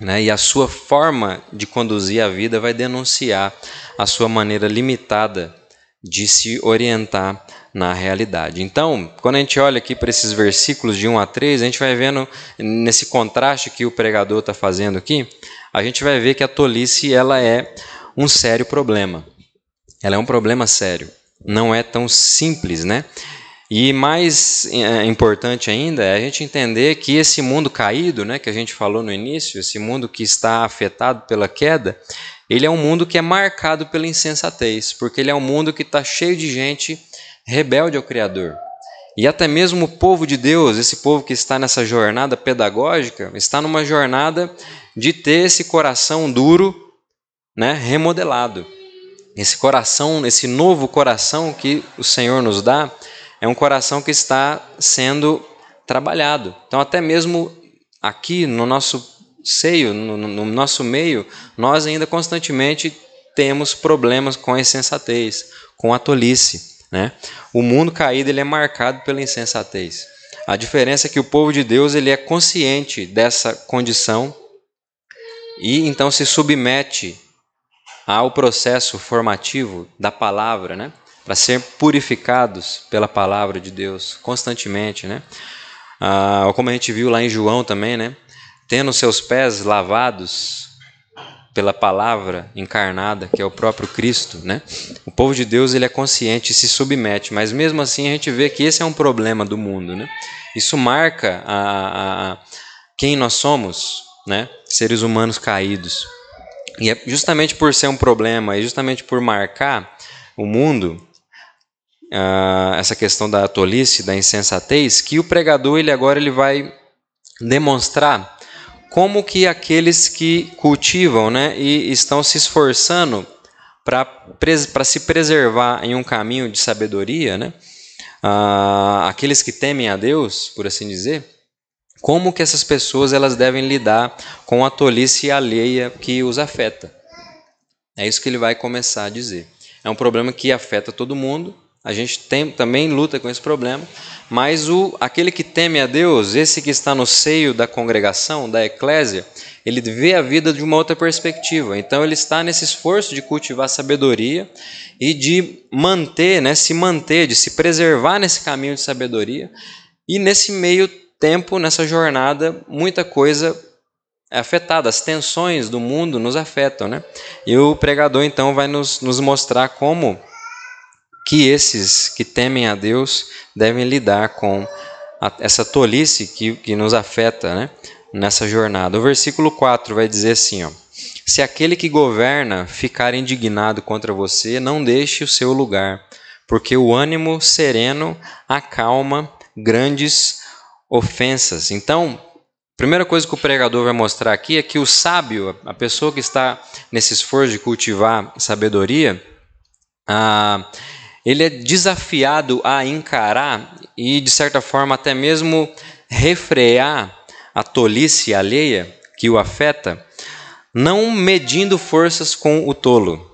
Né? E a sua forma de conduzir a vida vai denunciar a sua maneira limitada de se orientar na realidade. Então, quando a gente olha aqui para esses versículos de 1 a 3, a gente vai vendo nesse contraste que o pregador está fazendo aqui, a gente vai ver que a tolice ela é um sério problema. Ela é um problema sério. Não é tão simples, né? E mais é, importante ainda é a gente entender que esse mundo caído, né, que a gente falou no início, esse mundo que está afetado pela queda, ele é um mundo que é marcado pela insensatez, porque ele é um mundo que está cheio de gente rebelde ao Criador. E até mesmo o povo de Deus, esse povo que está nessa jornada pedagógica, está numa jornada de ter esse coração duro, né, remodelado. Esse coração, esse novo coração que o Senhor nos dá, é um coração que está sendo trabalhado. Então, até mesmo aqui no nosso seio, no, no nosso meio, nós ainda constantemente temos problemas com a insensatez, com a tolice. Né? O mundo caído ele é marcado pela insensatez. A diferença é que o povo de Deus ele é consciente dessa condição e então se submete ao processo formativo da palavra, né? para ser purificados pela palavra de Deus constantemente, né? Ah, como a gente viu lá em João também, né? Tendo seus pés lavados pela palavra encarnada, que é o próprio Cristo, né? O povo de Deus ele é consciente e se submete, mas mesmo assim a gente vê que esse é um problema do mundo, né? Isso marca a, a, a quem nós somos, né? Seres humanos caídos. E é justamente por ser um problema e justamente por marcar o mundo, uh, essa questão da tolice, da insensatez, que o pregador ele agora ele vai demonstrar como que aqueles que cultivam né, e estão se esforçando para se preservar em um caminho de sabedoria, né, uh, aqueles que temem a Deus, por assim dizer, como que essas pessoas elas devem lidar com a tolice alheia que os afeta. É isso que ele vai começar a dizer. É um problema que afeta todo mundo. A gente tem, também luta com esse problema, mas o aquele que teme a Deus, esse que está no seio da congregação, da eclésia, ele vê a vida de uma outra perspectiva. Então ele está nesse esforço de cultivar sabedoria e de manter, né, se manter, de se preservar nesse caminho de sabedoria. E nesse meio tempo, nessa jornada, muita coisa é afetada, as tensões do mundo nos afetam. Né? E o pregador então vai nos, nos mostrar como que esses que temem a Deus devem lidar com a, essa tolice que, que nos afeta né, nessa jornada. O versículo 4 vai dizer assim: ó, Se aquele que governa ficar indignado contra você, não deixe o seu lugar, porque o ânimo sereno acalma grandes ofensas. Então, a primeira coisa que o pregador vai mostrar aqui é que o sábio, a pessoa que está nesse esforço de cultivar sabedoria, ah, ele é desafiado a encarar e, de certa forma, até mesmo refrear a tolice alheia que o afeta, não medindo forças com o tolo,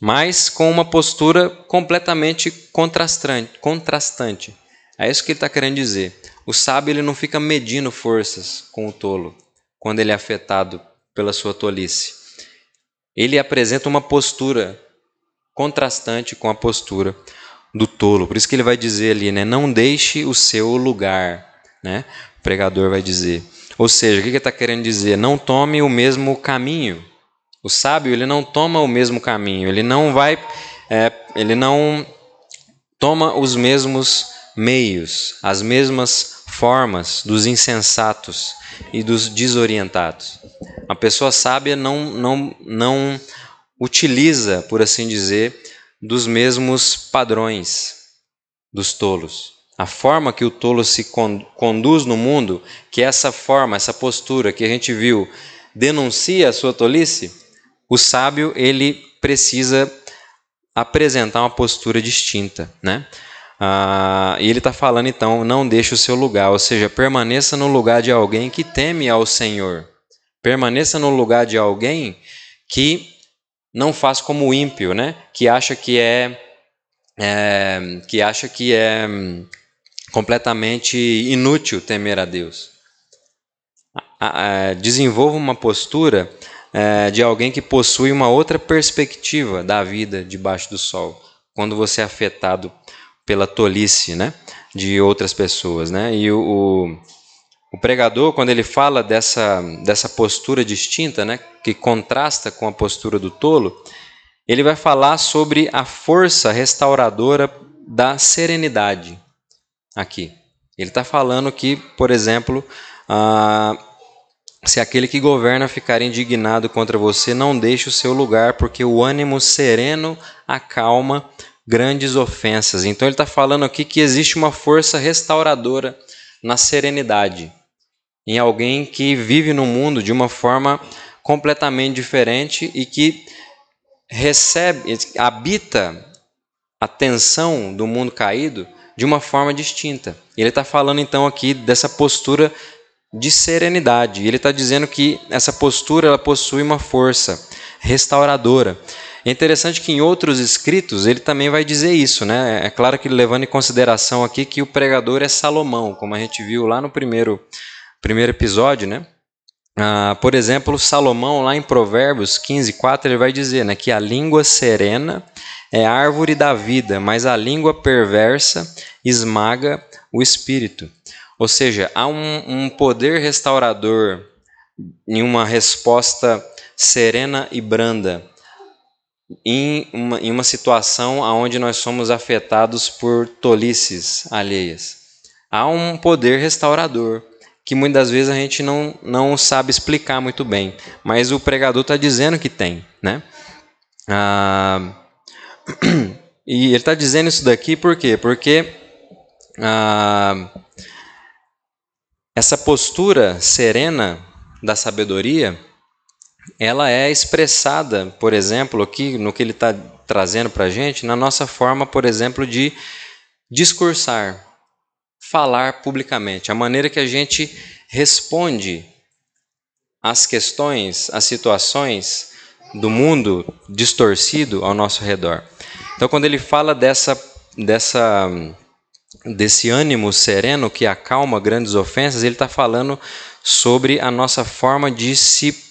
mas com uma postura completamente contrastante. É isso que ele está querendo dizer. O sábio ele não fica medindo forças com o tolo quando ele é afetado pela sua tolice. Ele apresenta uma postura contrastante com a postura do tolo. Por isso que ele vai dizer ali, né? Não deixe o seu lugar, né? O pregador vai dizer. Ou seja, o que ele está querendo dizer? Não tome o mesmo caminho. O sábio ele não toma o mesmo caminho. Ele não vai, é, ele não toma os mesmos meios, as mesmas formas dos insensatos e dos desorientados. A pessoa sábia não não não utiliza, por assim dizer, dos mesmos padrões dos tolos. A forma que o tolo se conduz no mundo, que essa forma, essa postura que a gente viu, denuncia a sua tolice, o sábio ele precisa apresentar uma postura distinta, né? Ah, e ele está falando então, não deixe o seu lugar, ou seja, permaneça no lugar de alguém que teme ao Senhor, permaneça no lugar de alguém que não faz como o ímpio, né? Que acha que é, é que acha que é hum, completamente inútil temer a Deus. Desenvolva uma postura é, de alguém que possui uma outra perspectiva da vida debaixo do sol, quando você é afetado pela tolice, né? De outras pessoas, né? E o, o o pregador, quando ele fala dessa, dessa postura distinta, né, que contrasta com a postura do tolo, ele vai falar sobre a força restauradora da serenidade aqui. Ele está falando que, por exemplo, ah, se aquele que governa ficar indignado contra você, não deixe o seu lugar, porque o ânimo sereno acalma grandes ofensas. Então ele está falando aqui que existe uma força restauradora na serenidade, em alguém que vive no mundo de uma forma completamente diferente e que recebe, habita a tensão do mundo caído de uma forma distinta. Ele está falando então aqui dessa postura de serenidade. Ele está dizendo que essa postura ela possui uma força restauradora. É interessante que em outros escritos ele também vai dizer isso, né? É claro que levando em consideração aqui que o pregador é Salomão, como a gente viu lá no primeiro, primeiro episódio, né? Ah, por exemplo, Salomão, lá em Provérbios 15, 4, ele vai dizer né, que a língua serena é árvore da vida, mas a língua perversa esmaga o espírito. Ou seja, há um, um poder restaurador em uma resposta serena e branda em uma, em uma situação onde nós somos afetados por tolices alheias. Há um poder restaurador que muitas vezes a gente não, não sabe explicar muito bem. Mas o pregador está dizendo que tem. Né? Ah, e ele está dizendo isso daqui por quê? Porque ah, essa postura serena da sabedoria, ela é expressada, por exemplo, aqui no que ele está trazendo para a gente, na nossa forma, por exemplo, de discursar, falar publicamente, a maneira que a gente responde às questões, às situações do mundo distorcido ao nosso redor. Então, quando ele fala dessa, dessa desse ânimo sereno que acalma grandes ofensas, ele está falando sobre a nossa forma de se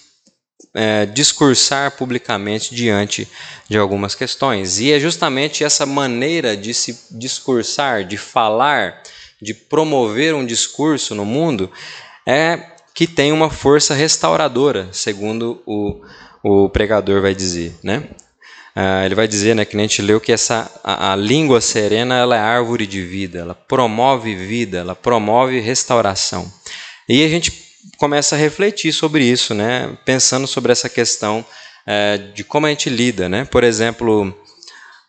é, discursar publicamente diante de algumas questões. E é justamente essa maneira de se discursar, de falar, de promover um discurso no mundo, é que tem uma força restauradora, segundo o, o pregador vai dizer. Né? Uh, ele vai dizer, né, que a gente leu que essa a, a, língua serena ela é árvore de vida, ela promove vida, ela promove restauração. E a gente começa a refletir sobre isso, né, pensando sobre essa questão uh, de como a gente lida, né. Por exemplo,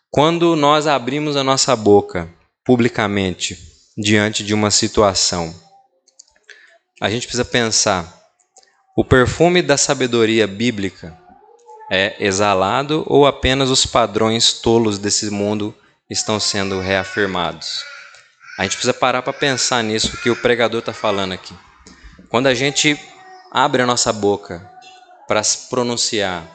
quando nós abrimos a nossa boca publicamente diante de uma situação, a gente precisa pensar o perfume da sabedoria bíblica é exalado ou apenas os padrões tolos desse mundo estão sendo reafirmados? A gente precisa parar para pensar nisso que o pregador está falando aqui. Quando a gente abre a nossa boca para se pronunciar,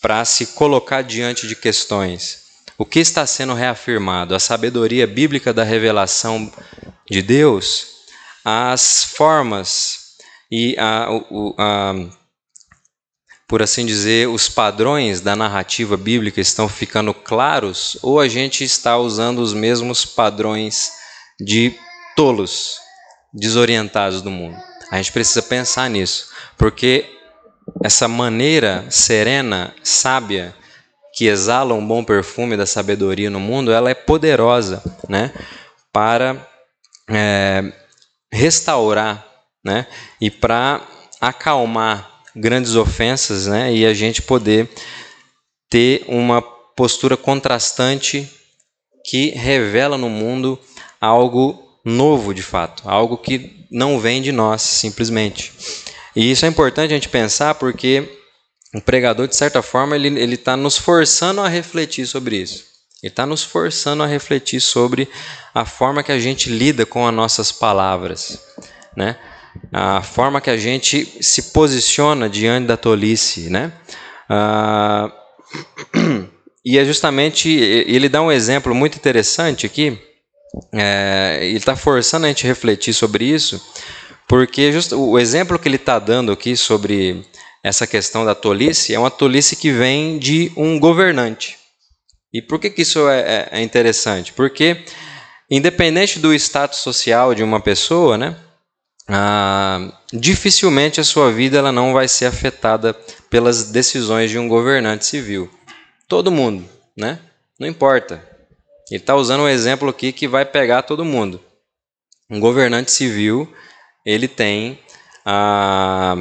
para se colocar diante de questões, o que está sendo reafirmado? A sabedoria bíblica da revelação de Deus, as formas e a, a, a por assim dizer, os padrões da narrativa bíblica estão ficando claros ou a gente está usando os mesmos padrões de tolos, desorientados do mundo? A gente precisa pensar nisso, porque essa maneira serena, sábia, que exala um bom perfume da sabedoria no mundo, ela é poderosa, né, para é, restaurar, né, e para acalmar grandes ofensas, né? E a gente poder ter uma postura contrastante que revela no mundo algo novo de fato, algo que não vem de nós simplesmente. E isso é importante a gente pensar porque o pregador, de certa forma, ele está nos forçando a refletir sobre isso. Ele está nos forçando a refletir sobre a forma que a gente lida com as nossas palavras, né? a forma que a gente se posiciona diante da tolice, né? Ah, e é justamente ele dá um exemplo muito interessante aqui. É, ele está forçando a gente a refletir sobre isso, porque o exemplo que ele está dando aqui sobre essa questão da tolice é uma tolice que vem de um governante. E por que, que isso é, é, é interessante? Porque, independente do status social de uma pessoa, né? ah, dificilmente a sua vida ela não vai ser afetada pelas decisões de um governante civil. Todo mundo, né? Não importa. Ele está usando um exemplo aqui que vai pegar todo mundo. Um governante civil, ele tem ah,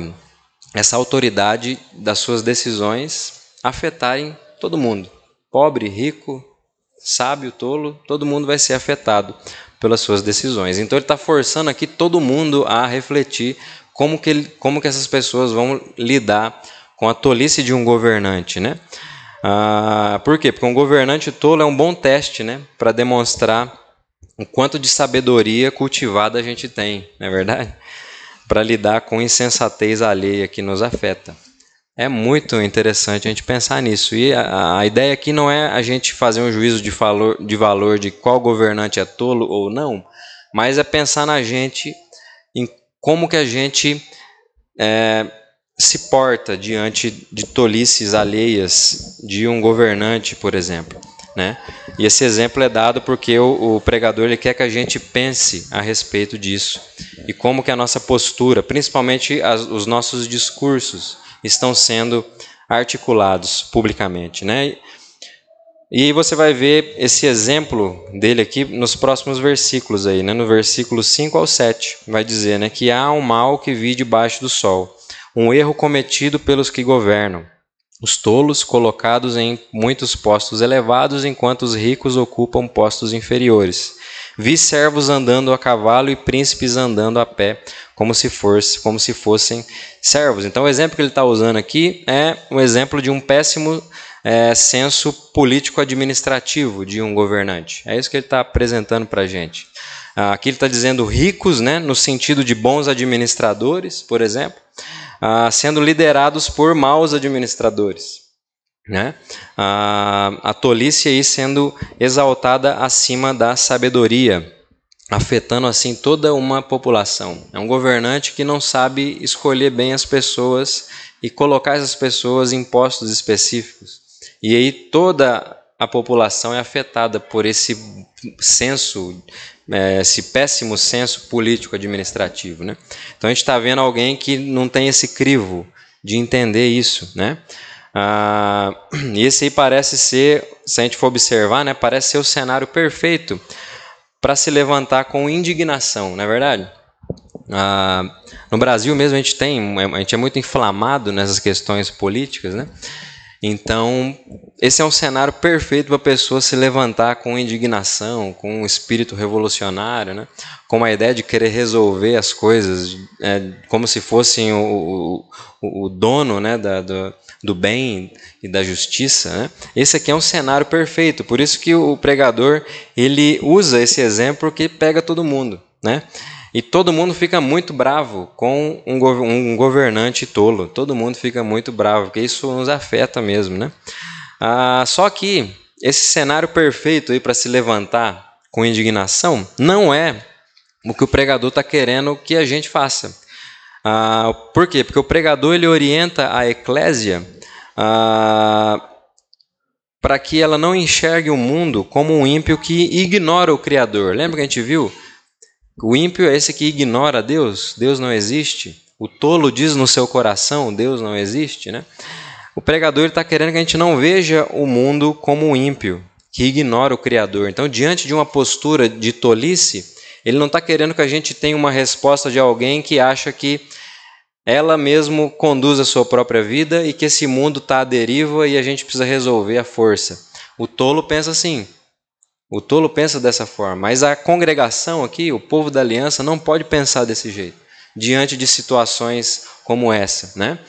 essa autoridade das suas decisões afetarem todo mundo. Pobre, rico, sábio, tolo, todo mundo vai ser afetado pelas suas decisões. Então ele está forçando aqui todo mundo a refletir como que, ele, como que essas pessoas vão lidar com a tolice de um governante, né? Ah, por quê? Porque um governante tolo é um bom teste, né, para demonstrar o quanto de sabedoria cultivada a gente tem, não é verdade? Para lidar com insensatez alheia que nos afeta. É muito interessante a gente pensar nisso. E a, a, ideia aqui não é a gente fazer um juízo de valor, de valor de qual governante é tolo ou não, mas é pensar na gente, em como que a gente é, se porta diante de tolices alheias de um governante, por exemplo. Né? E esse exemplo é dado porque o, o, pregador ele quer que a gente pense a respeito disso e como que a nossa postura, principalmente as, os nossos discursos, estão sendo articulados publicamente. Né? E você vai ver esse exemplo dele aqui nos próximos versículos aí, né? No versículo 5 ao 7, vai dizer, né, que há um mal que vi debaixo do sol, um erro cometido pelos que governam, os tolos colocados em muitos postos elevados, enquanto os ricos ocupam postos inferiores. Vi servos andando a cavalo e príncipes andando a pé, como se, fosse, como se fossem servos. Então, o exemplo que ele está usando aqui é um exemplo de um péssimo é, senso político-administrativo de um governante. É isso que ele está apresentando para a gente. Aqui ele está dizendo ricos, né, no sentido de bons administradores, por exemplo, ah, sendo liderados por maus administradores. Né? a tolice aí sendo exaltada acima da sabedoria, afetando assim toda uma população. É um governante que não sabe escolher bem as pessoas e colocar essas pessoas em postos específicos. E aí toda a população é afetada por esse senso, é, esse péssimo senso político-administrativo. Né? Então a gente está vendo alguém que não tem esse crivo de entender isso. Né? Ah, e esse aí parece ser, se a gente for observar, né, parece ser o cenário perfeito para se levantar com indignação, não é verdade? Ah, no Brasil mesmo a gente tem, a gente é muito inflamado nessas questões políticas, né? Então, esse é um cenário perfeito para a pessoa se levantar com indignação, com um espírito revolucionário, né? com a ideia de querer resolver as coisas é, como se fossem o, o, o dono né, da, do, do, bem e da justiça. Né? Esse aqui é um cenário perfeito, por isso que o pregador ele usa esse exemplo que pega todo mundo. Né? E todo mundo fica muito bravo com um, um governante tolo. Todo mundo fica muito bravo, porque isso nos afeta mesmo, né? Ah, só que esse cenário perfeito aí para se levantar com indignação não é o que o pregador está querendo que a gente faça. Ah, por quê? Porque o pregador ele orienta a eclésia ah, para que ela não enxergue o mundo como um ímpio que ignora o Criador. Lembra que a gente viu? O ímpio é esse que ignora Deus, Deus não existe. O tolo diz no seu coração, Deus não existe, né? O pregador está querendo que a gente não veja o mundo como um ímpio, que ignora o Criador. Então, diante de uma postura de tolice, ele não está querendo que a gente tenha uma resposta de alguém que acha que ela mesmo conduz a sua própria vida e que esse mundo está à deriva e a gente precisa resolver a força. O tolo pensa assim: o tolo pensa dessa forma, mas a congregação aqui, o povo da aliança, não pode pensar desse jeito, diante de situações como essa. Né?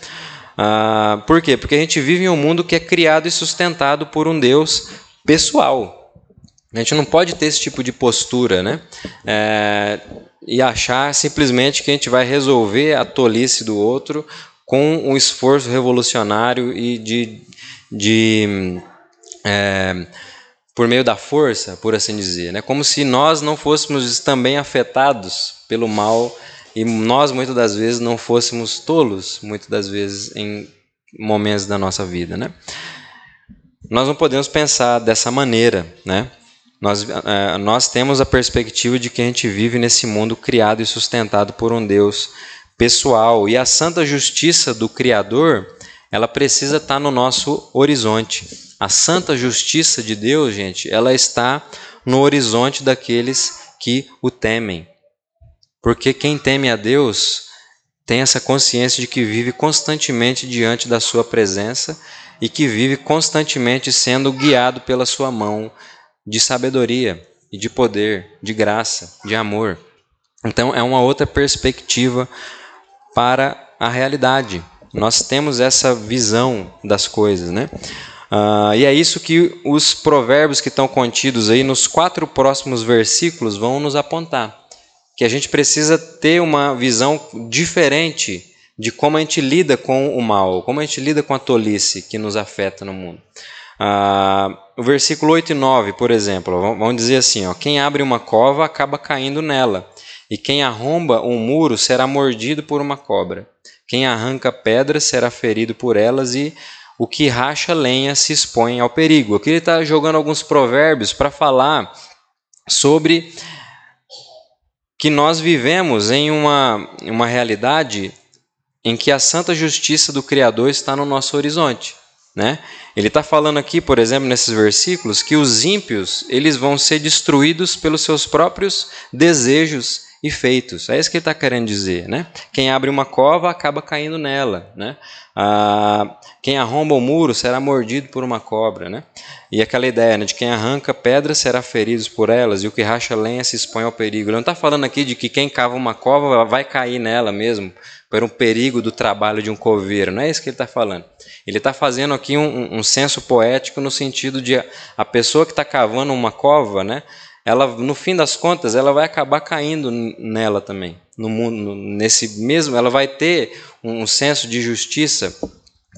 Ah, por quê? Porque a gente vive em um mundo que é criado e sustentado por um Deus pessoal. A gente não pode ter esse tipo de postura né? É, e achar simplesmente que a gente vai resolver a tolice do outro com um esforço revolucionário e de. de é, por meio da força, por assim dizer, né? Como se nós não fôssemos também afetados pelo mal e nós muitas das vezes não fôssemos tolos, muitas das vezes em momentos da nossa vida, né? Nós não podemos pensar dessa maneira, né? Nós, é, nós temos a perspectiva de que a gente vive nesse mundo criado e sustentado por um Deus pessoal e a santa justiça do Criador, ela precisa estar no nosso horizonte. A santa justiça de Deus, gente, ela está no horizonte daqueles que o temem. Porque quem teme a Deus tem essa consciência de que vive constantemente diante da sua presença e que vive constantemente sendo guiado pela sua mão de sabedoria e de poder, de graça, de amor. Então é uma outra perspectiva para a realidade. Nós temos essa visão das coisas, né? Uh, e é isso que os provérbios que estão contidos aí nos quatro próximos versículos vão nos apontar. Que a gente precisa ter uma visão diferente de como a gente lida com o mal, como a gente lida com a tolice que nos afeta no mundo. Uh, o versículo 8 e 9, por exemplo, vão dizer assim: ó, quem abre uma cova acaba caindo nela, e quem arromba um muro será mordido por uma cobra. Quem arranca pedras será ferido por elas, e o que racha lenha se expõe ao perigo. Aqui ele está jogando alguns provérbios para falar sobre que nós vivemos em uma, uma realidade em que a santa justiça do Criador está no nosso horizonte. Né? Ele está falando aqui, por exemplo, nesses versículos, que os ímpios eles vão ser destruídos pelos seus próprios desejos e feitos. É isso que ele está querendo dizer. Né? Quem abre uma cova acaba caindo nela. Né? Ah, quem arromba o muro será mordido por uma cobra. Né? E aquela ideia né, de quem arranca pedras será ferido por elas, e o que racha lenha se expõe ao perigo. Ele não está falando aqui de que quem cava uma cova vai cair nela mesmo, por um perigo do trabalho de um coveiro. Não é isso que ele está falando. Ele está fazendo aqui um, um, senso poético no sentido de a pessoa que está cavando uma cova, né, ela, no fim das contas, ela vai acabar caindo nela também. No mundo, nesse mesmo, ela vai ter um senso de justiça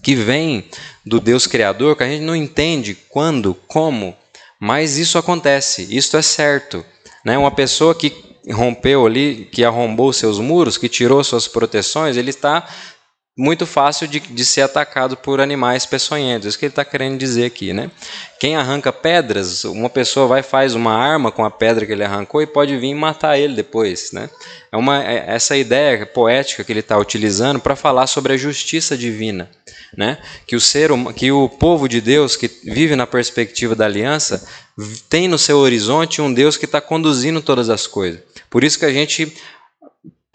que vem do Deus Criador, que a gente não entende quando, como, mas isso acontece, isso é certo. Né? Uma pessoa que rompeu ali, que arrombou seus muros, que tirou suas proteções, ele está muito fácil de, de, ser atacado por animais peçonhentos. Isso que ele está querendo dizer aqui, né? Quem arranca pedras, uma pessoa vai faz uma arma com a pedra que ele arrancou e pode vir matar ele depois, né? É uma é essa ideia poética que ele está utilizando para falar sobre a justiça divina, né? Que o ser, que o povo de Deus que vive na perspectiva da aliança tem no seu horizonte um Deus que está conduzindo todas as coisas. Por isso que a gente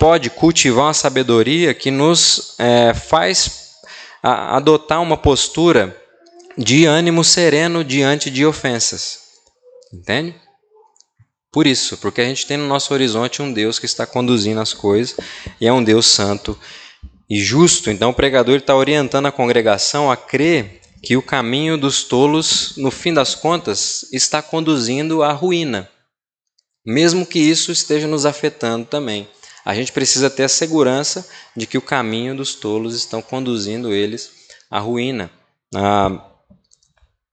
pode cultivar uma sabedoria que nos é, faz a, adotar uma postura de ânimo sereno diante de ofensas. Entende? Por isso, porque a gente tem no nosso horizonte um Deus que está conduzindo as coisas e é um Deus santo e justo. Então o pregador está orientando a congregação a crer que o caminho dos tolos, no fim das contas, está conduzindo à ruína, mesmo que isso esteja nos afetando também a gente precisa ter a segurança de que o caminho dos tolos estão conduzindo eles à ruína. Ah,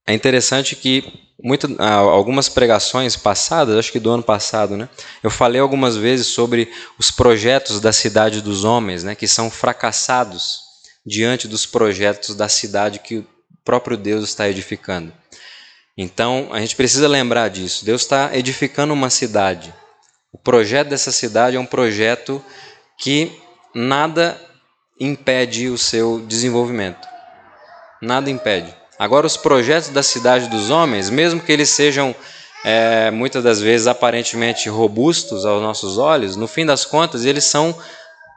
é interessante que ah, algumas pregações passadas, acho que do ano passado, né, eu falei algumas vezes sobre os projetos da cidade dos homens, né, que são fracassados diante dos projetos da cidade que o próprio Deus está edificando. Então, a gente precisa lembrar disso. Deus está edificando uma cidade. O projeto dessa cidade é um projeto que nada impede o seu desenvolvimento. Nada impede. Agora, os projetos da cidade dos homens, mesmo que eles sejam é, muitas das vezes aparentemente robustos aos nossos olhos, no fim das contas, eles são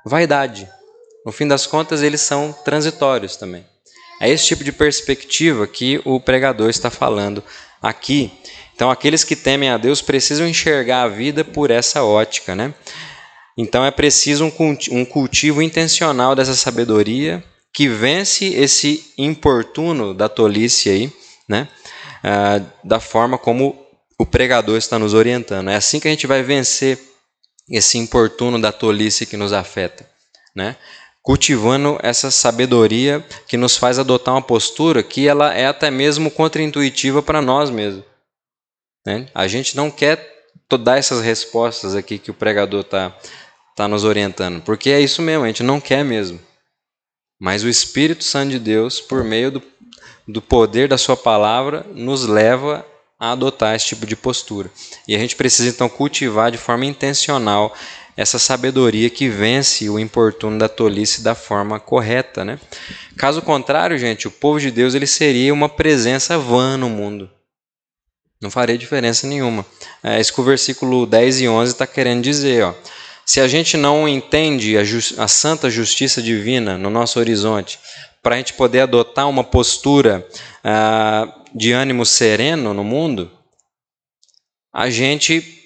vaidade. No fim das contas, eles são transitórios também. É esse tipo de perspectiva que o pregador está falando aqui. Então, aqueles que temem a Deus precisam enxergar a vida por essa ótica, né? Então, é preciso um cultivo intencional dessa sabedoria que vence esse importuno da tolice aí, né? Ah, da forma como o pregador está nos orientando. É assim que a gente vai vencer esse importuno da tolice que nos afeta, né? Cultivando essa sabedoria que nos faz adotar uma postura que ela é até mesmo contraintuitiva para nós mesmos. Né? A gente não quer dar essas respostas aqui que o pregador está tá nos orientando, porque é isso mesmo, a gente não quer mesmo. Mas o Espírito Santo de Deus, por meio do, do poder da Sua palavra, nos leva a adotar esse tipo de postura. E a gente precisa então cultivar de forma intencional essa sabedoria que vence o importuno da tolice da forma correta, né? Caso contrário, gente, o povo de Deus ele seria uma presença vã no mundo. Não faria diferença nenhuma. É isso que o versículo 10 e 11 está querendo dizer. Ó. Se a gente não entende a, a santa justiça divina no nosso horizonte, para a gente poder adotar uma postura ah, de ânimo sereno no mundo, a gente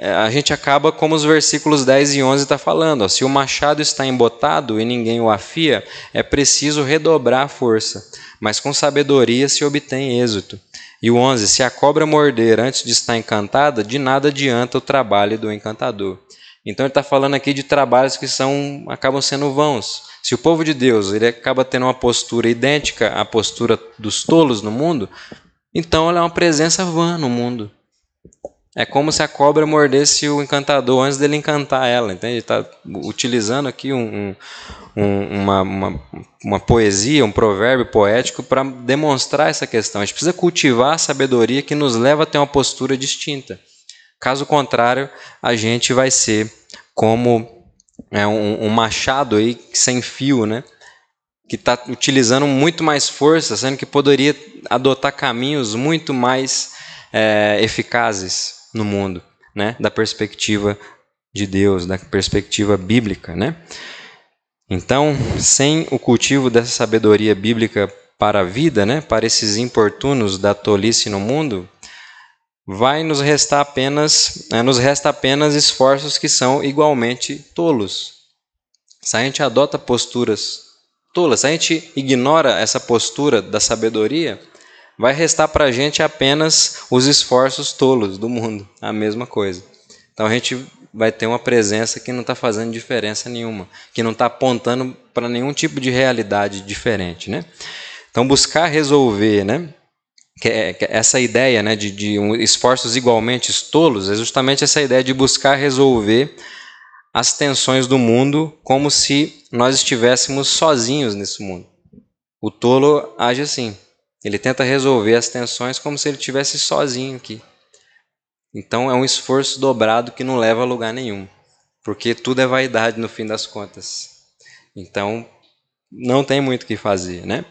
a gente acaba como os versículos 10 e 11 está falando. Ó, se o machado está embotado e ninguém o afia, é preciso redobrar a força, mas com sabedoria se obtém êxito. E o 11: Se a cobra morder antes de estar encantada, de nada adianta o trabalho do encantador. Então ele está falando aqui de trabalhos que são acabam sendo vãos. Se o povo de Deus ele acaba tendo uma postura idêntica à postura dos tolos no mundo, então ele é uma presença vã no mundo. É como se a cobra mordesse o encantador antes dele encantar ela, entende? Está utilizando aqui um, um, uma, uma, uma, poesia, um provérbio poético para demonstrar essa questão. A gente precisa cultivar a sabedoria que nos leva a ter uma postura distinta. Caso contrário, a gente vai ser como é, um, um machado aí sem fio, né? que está utilizando muito mais força, sendo que poderia adotar caminhos muito mais é, eficazes no mundo, né? da perspectiva de Deus, da perspectiva bíblica. Né? Então, sem o cultivo dessa sabedoria bíblica para a vida, né? para esses importunos da tolice no mundo, vai nos restar apenas, né? nos resta apenas esforços que são igualmente tolos. Se a gente adota posturas tolas, se a gente ignora essa postura da sabedoria, vai restar para a gente apenas os esforços tolos do mundo, a mesma coisa. Então a gente vai ter uma presença que não está fazendo diferença nenhuma, que não está apontando para nenhum tipo de realidade diferente, né? Então buscar resolver, né? Que é, que é essa ideia, né, de, de um, esforços igualmente tolos, é justamente essa ideia de buscar resolver as tensões do mundo como se nós estivéssemos sozinhos nesse mundo. O tolo age assim. Ele tenta resolver as tensões como se ele estivesse sozinho aqui. Então é um esforço dobrado que não leva a lugar nenhum, porque tudo é vaidade no fim das contas. Então não tem muito o que fazer, né?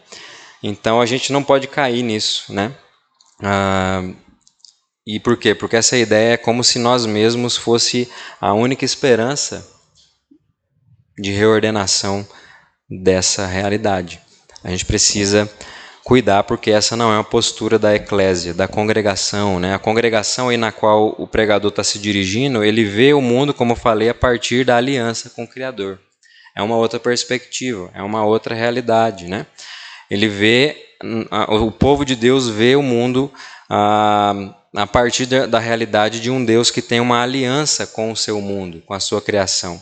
Então a gente não pode cair nisso, né? Ah, e por quê? Porque essa ideia é como se nós mesmos fosse a única esperança de reordenação dessa realidade. A gente precisa cuidar porque essa não é uma postura da eclésia, da congregação, né? A congregação aí na qual o pregador está se dirigindo, ele vê o mundo, como eu falei, a partir da aliança com o Criador. É uma outra perspectiva, é uma outra realidade, né? Ele vê o povo de Deus vê o mundo ah, a partir da, da realidade de um Deus que tem uma aliança com o seu mundo, com a sua criação,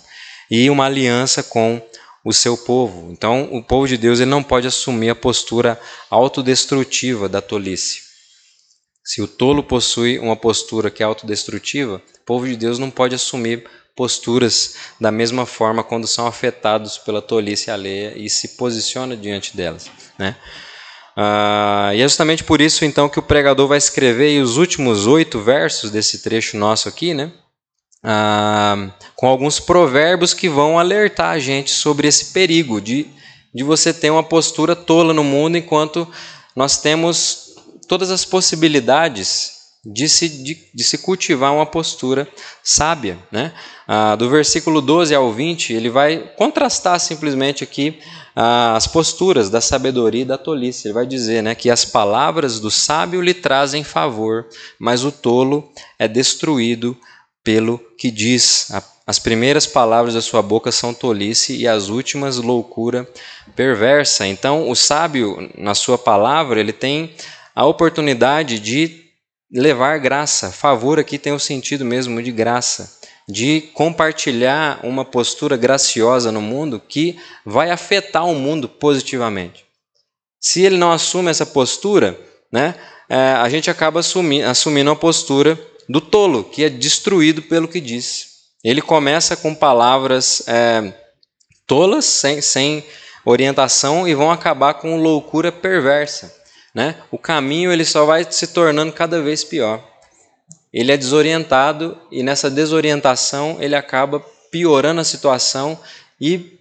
e uma aliança com o seu povo. Então, o povo de Deus ele não pode assumir a postura autodestrutiva da tolice. Se o tolo possui uma postura que é autodestrutiva, o povo de Deus não pode assumir posturas da mesma forma quando são afetados pela tolice alheia e se posiciona diante delas. Né? Ah, e é justamente por isso então que o pregador vai escrever os últimos oito versos desse trecho nosso aqui, né? Ah, com alguns provérbios que vão alertar a gente sobre esse perigo de, de você ter uma postura tola no mundo enquanto nós temos todas as possibilidades de se, de, de se cultivar uma postura sábia. Né? Ah, do versículo 12 ao 20, ele vai contrastar simplesmente aqui ah, as posturas da sabedoria e da tolice. Ele vai dizer né, que as palavras do sábio lhe trazem favor, mas o tolo é destruído pelo que diz. As primeiras palavras da sua boca são tolice e as últimas loucura perversa. Então, o sábio, na sua palavra, ele tem a oportunidade de levar graça. Favor aqui tem o sentido mesmo de graça, de compartilhar uma postura graciosa no mundo que vai afetar o mundo positivamente. Se ele não assume essa postura, né, é, a gente acaba assumi assumindo a postura do tolo, que é destruído pelo que diz. Ele começa com palavras é, tolas, sem, sem orientação, e vão acabar com loucura perversa né, o caminho ele só vai se tornando cada vez pior. Ele é desorientado e nessa desorientação ele acaba piorando a situação e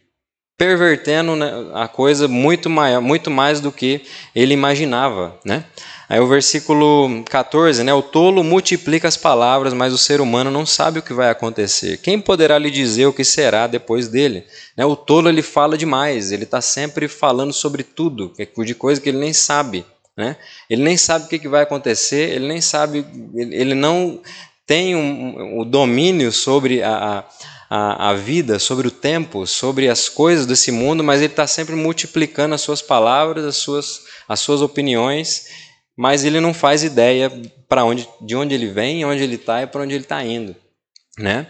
pervertendo né, a coisa muito, maior, muito mais do que ele imaginava. Né? Aí o versículo 14, né, o tolo multiplica as palavras, mas o ser humano não sabe o que vai acontecer. Quem poderá lhe dizer o que será depois dele? Né, o tolo ele fala demais, ele está sempre falando sobre tudo, de coisa que ele nem sabe. Né? Ele nem sabe o que, vai acontecer, ele nem sabe, ele não tem um, o domínio sobre a, a, a, vida, sobre o tempo, sobre as coisas desse mundo, mas ele está sempre multiplicando as suas palavras, as suas, as suas opiniões, mas ele não faz ideia para onde, de onde ele vem, onde ele está e para onde ele está indo, né?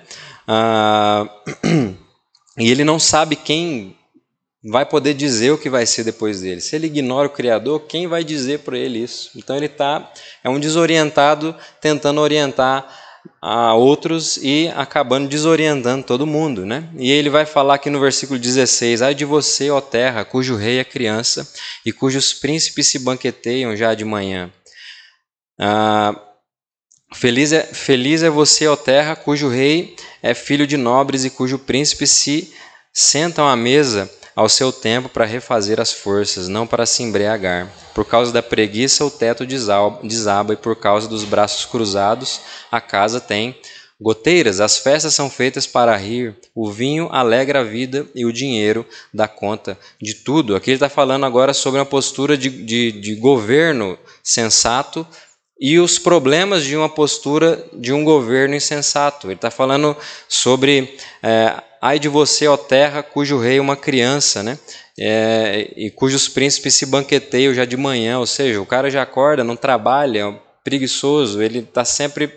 Ah, e ele não sabe quem vai poder dizer o que vai ser depois dele. Se ele ignora o Criador, quem vai dizer para ele isso? Então ele tá é um desorientado tentando orientar a outros e acabando desorientando todo mundo, né? E ele vai falar aqui no versículo 16: Ai de você, ó terra, cujo rei é criança e cujos príncipes se banqueteiam já de manhã. Ah, feliz, é, feliz é você, ó terra, cujo rei é filho de nobres e cujo príncipe se sentam à mesa ao seu tempo para refazer as forças, não para se embriagar. Por causa da preguiça, o teto desaba, e por causa dos braços cruzados, a casa tem goteiras. As festas são feitas para rir, o vinho alegra a vida e o dinheiro dá conta de tudo. Aqui ele está falando agora sobre uma postura de, de, de governo sensato e os problemas de uma postura de um governo insensato. Ele está falando sobre é, ai de você, ó terra, cujo rei é uma criança, né? É, e cujos príncipes se banqueteiam já de manhã, ou seja, o cara já acorda, não trabalha, é preguiçoso, ele está sempre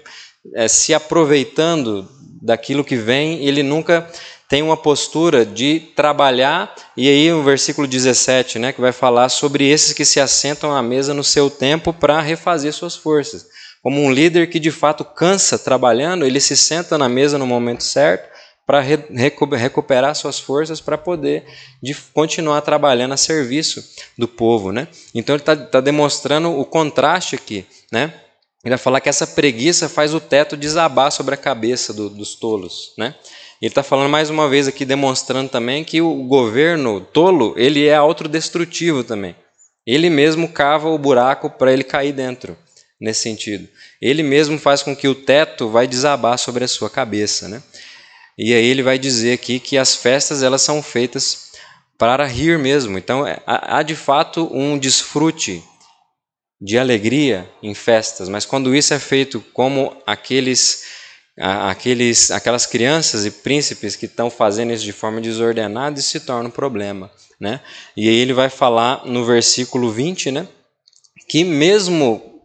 é, se aproveitando daquilo que vem, ele nunca tem uma postura de trabalhar, e aí o versículo 17, né, que vai falar sobre esses que se assentam à mesa no seu tempo para refazer suas forças. Como um líder que de fato cansa trabalhando, ele se senta na mesa no momento certo para re recuperar suas forças para poder de continuar trabalhando a serviço do povo. Né? Então ele está tá demonstrando o contraste aqui. Né? Ele vai falar que essa preguiça faz o teto desabar sobre a cabeça do, dos tolos. Né? Ele está falando mais uma vez aqui, demonstrando também que o governo tolo ele é autodestrutivo também. Ele mesmo cava o buraco para ele cair dentro, nesse sentido. Ele mesmo faz com que o teto vai desabar sobre a sua cabeça. Né? E aí ele vai dizer aqui que as festas elas são feitas para rir mesmo. Então é, há de fato um desfrute de alegria em festas, mas quando isso é feito como aqueles aqueles, aquelas crianças e príncipes que estão fazendo isso de forma desordenada, isso se torna um problema. Né? E aí ele vai falar no versículo 20 né, que, mesmo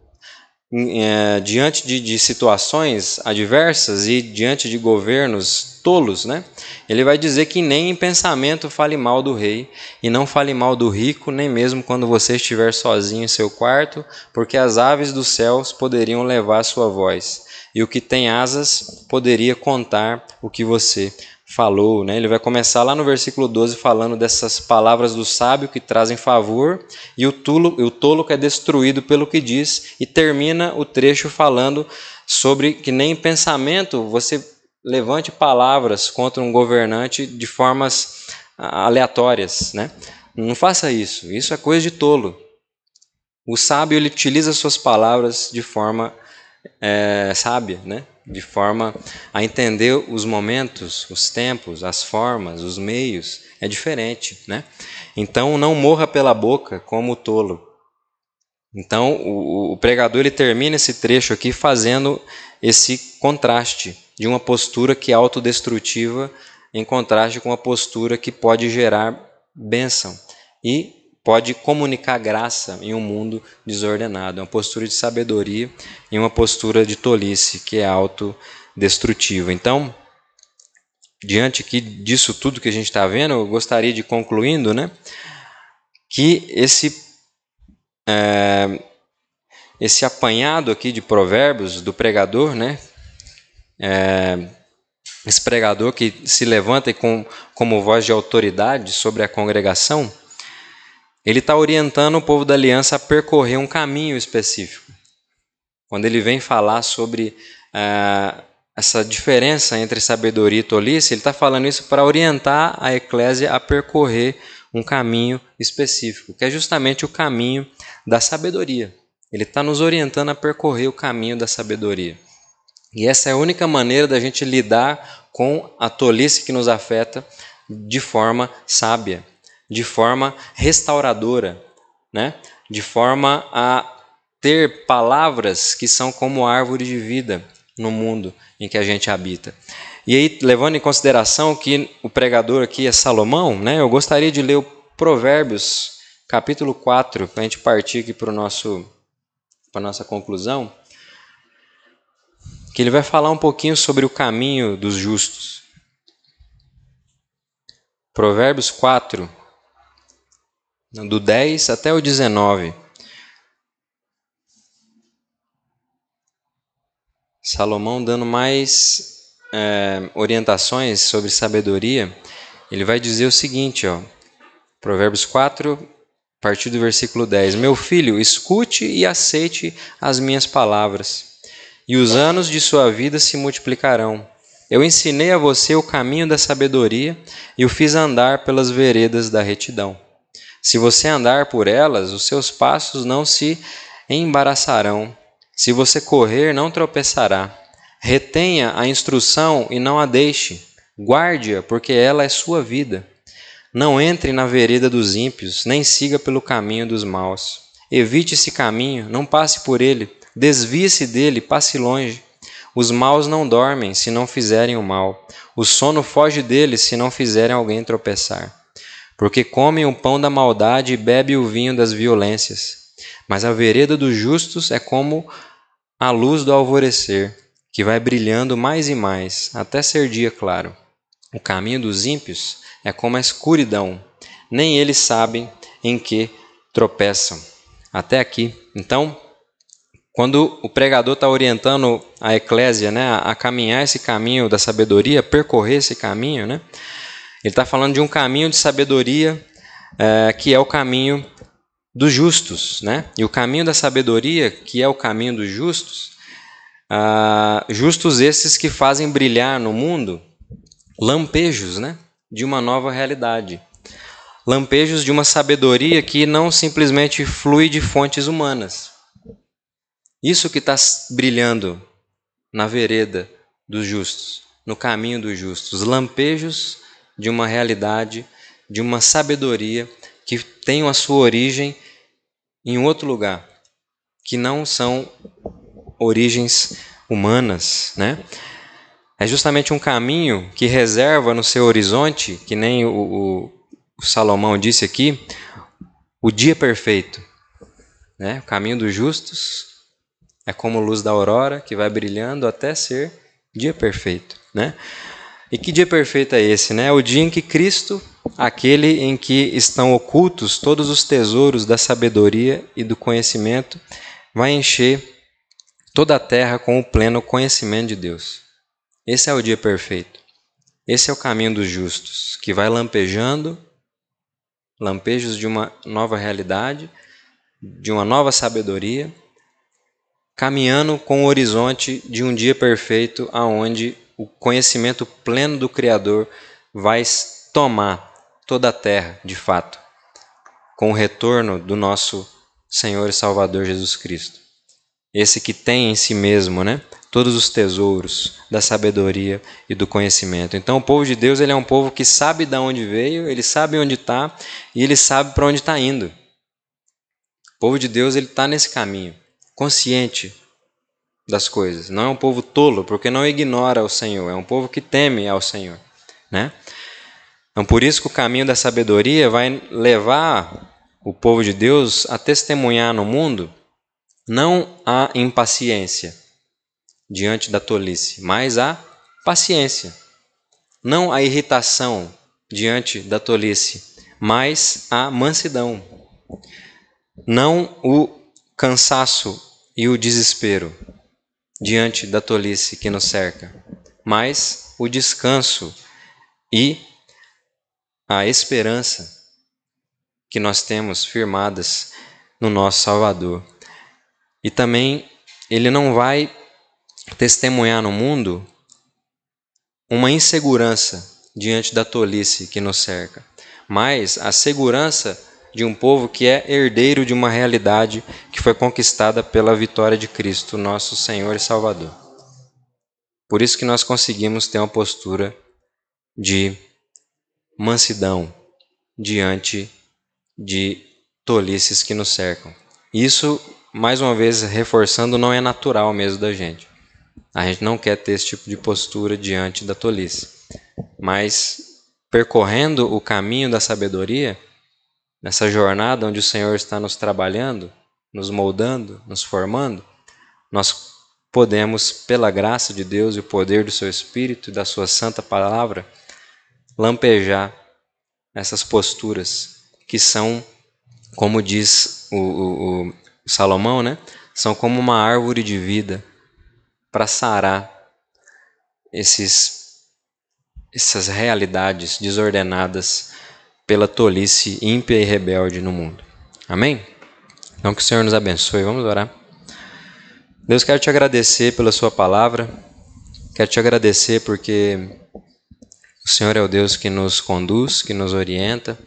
é, diante de, de, situações adversas e diante de governos tolos, né, ele vai dizer que nem em pensamento fale mal do rei, e não fale mal do rico, nem mesmo quando você estiver sozinho em seu quarto, porque as aves dos céus poderiam levar sua voz e o que tem asas poderia contar o que você falou. Né? Ele vai começar lá no versículo 12 falando dessas palavras do sábio que trazem favor e o tolo, o tolo que é destruído pelo que diz, e termina o trecho falando sobre que nem em pensamento você levante palavras contra um governante de formas aleatórias. Né? Não faça isso, isso é coisa de tolo. O sábio ele utiliza suas palavras de forma é, sábia, né? de forma a entender os momentos, os tempos, as formas, os meios. É diferente. Né? Então, não morra pela boca como o tolo. Então, o, o pregador ele termina esse trecho aqui fazendo esse contraste de uma postura que é autodestrutiva em contraste com uma postura que pode gerar bênção. E pode comunicar graça em um mundo desordenado. É uma postura de sabedoria e uma postura de tolice, que é autodestrutiva. Então, diante aqui disso tudo que a gente está vendo, eu gostaria de concluindo, né, que esse é, esse apanhado aqui de provérbios do pregador, né, é, esse pregador que se levanta com, como voz de autoridade sobre a congregação, ele está orientando o povo da aliança a percorrer um caminho específico. Quando ele vem falar sobre uh, essa diferença entre sabedoria e tolice, ele está falando isso para orientar a eclésia a percorrer um caminho específico, que é justamente o caminho da sabedoria. Ele está nos orientando a percorrer o caminho da sabedoria. E essa é a única maneira da gente lidar com a tolice que nos afeta de forma sábia de forma restauradora, né? de forma a ter palavras que são como árvore de vida no mundo em que a gente habita. E aí, levando em consideração que o pregador aqui é Salomão, né, eu gostaria de ler o Provérbios, capítulo 4, para a gente partir aqui para, a nossa conclusão, que ele vai falar um pouquinho sobre o caminho dos justos. Provérbios 4, do 10 até o 19. Salomão dando mais é, orientações sobre sabedoria, ele vai dizer o seguinte, ó, Provérbios 4, a partir do versículo 10: Meu filho, escute e aceite as minhas palavras, e os anos de sua vida se multiplicarão. Eu ensinei a você o caminho da sabedoria e o fiz andar pelas veredas da retidão. Se você andar por elas, os seus passos não se embaraçarão. Se você correr, não tropeçará. Retenha a instrução e não a deixe. Guarde-a, porque ela é sua vida. Não entre na vereda dos ímpios, nem siga pelo caminho dos maus. Evite esse caminho, não passe por ele. Desvie-se dele, passe longe. Os maus não dormem se não fizerem o mal. O sono foge deles se não fizerem alguém tropeçar porque comem o pão da maldade e bebem o vinho das violências. Mas a vereda dos justos é como a luz do alvorecer, que vai brilhando mais e mais, até ser dia claro. O caminho dos ímpios é como a escuridão, nem eles sabem em que tropeçam. Até aqui. Então, quando o pregador está orientando a eclésia né, a caminhar esse caminho da sabedoria, percorrer esse caminho, né, ele está falando de um caminho de sabedoria é, que é o caminho dos justos, né? E o caminho da sabedoria, que é o caminho dos justos, ah, justos esses que fazem brilhar no mundo lampejos, né? De uma nova realidade, lampejos de uma sabedoria que não simplesmente flui de fontes humanas. Isso que está brilhando na vereda dos justos, no caminho dos justos, lampejos de uma realidade, de uma sabedoria que tem a sua origem em outro lugar, que não são origens humanas, né? É justamente um caminho que reserva no seu horizonte, que nem o, o, Salomão disse aqui, o dia perfeito. Né? O caminho dos justos é como luz da aurora que vai brilhando até ser dia perfeito. Né? E que dia perfeito é esse, né? O dia em que Cristo, aquele em que estão ocultos todos os tesouros da sabedoria e do conhecimento, vai encher toda a terra com o pleno conhecimento de Deus. Esse é o dia perfeito. Esse é o caminho dos justos, que vai lampejando lampejos de uma nova realidade, de uma nova sabedoria, caminhando com o horizonte de um dia perfeito aonde o conhecimento pleno do Criador vai tomar toda a terra, de fato, com o retorno do nosso Senhor e Salvador Jesus Cristo. Esse que tem em si mesmo, né, todos os tesouros da sabedoria e do conhecimento. Então, o povo de Deus ele é um povo que sabe de onde veio, ele sabe onde está e ele sabe para onde está indo. O povo de Deus ele está nesse caminho, consciente das coisas. Não é um povo tolo, porque não ignora o Senhor, é um povo que teme ao Senhor, né? Então, por isso que o caminho da sabedoria vai levar o povo de Deus a testemunhar no mundo não a impaciência diante da tolice, mas a paciência. Não a irritação diante da tolice, mas a mansidão. Não o cansaço e o desespero, diante da tolice que nos cerca, mas o descanso e a esperança que nós temos firmadas no nosso Salvador. E também ele não vai testemunhar no mundo uma insegurança diante da tolice que nos cerca, mas a segurança de um povo que é herdeiro de uma realidade que foi conquistada pela vitória de Cristo, nosso Senhor e Salvador. Por isso que nós conseguimos ter uma postura de mansidão diante de tolices que nos cercam. Isso, mais uma vez, reforçando, não é natural mesmo da gente. A gente não quer ter esse tipo de postura diante da tolice. Mas, percorrendo o caminho da sabedoria, nessa jornada onde o Senhor está nos trabalhando, nos moldando, nos formando, nós podemos, pela graça de Deus e o poder do seu Espírito e da sua santa palavra, lampejar essas posturas que são, como diz o, o, o Salomão, né? São como uma árvore de vida para sarar esses, essas realidades desordenadas pela tolice ímpia e rebelde no mundo. Amém? Então que o Senhor nos abençoe. Vamos orar. Deus, quero te agradecer pela Sua palavra. Quero te agradecer porque o Senhor é o Deus que nos conduz, que nos orienta.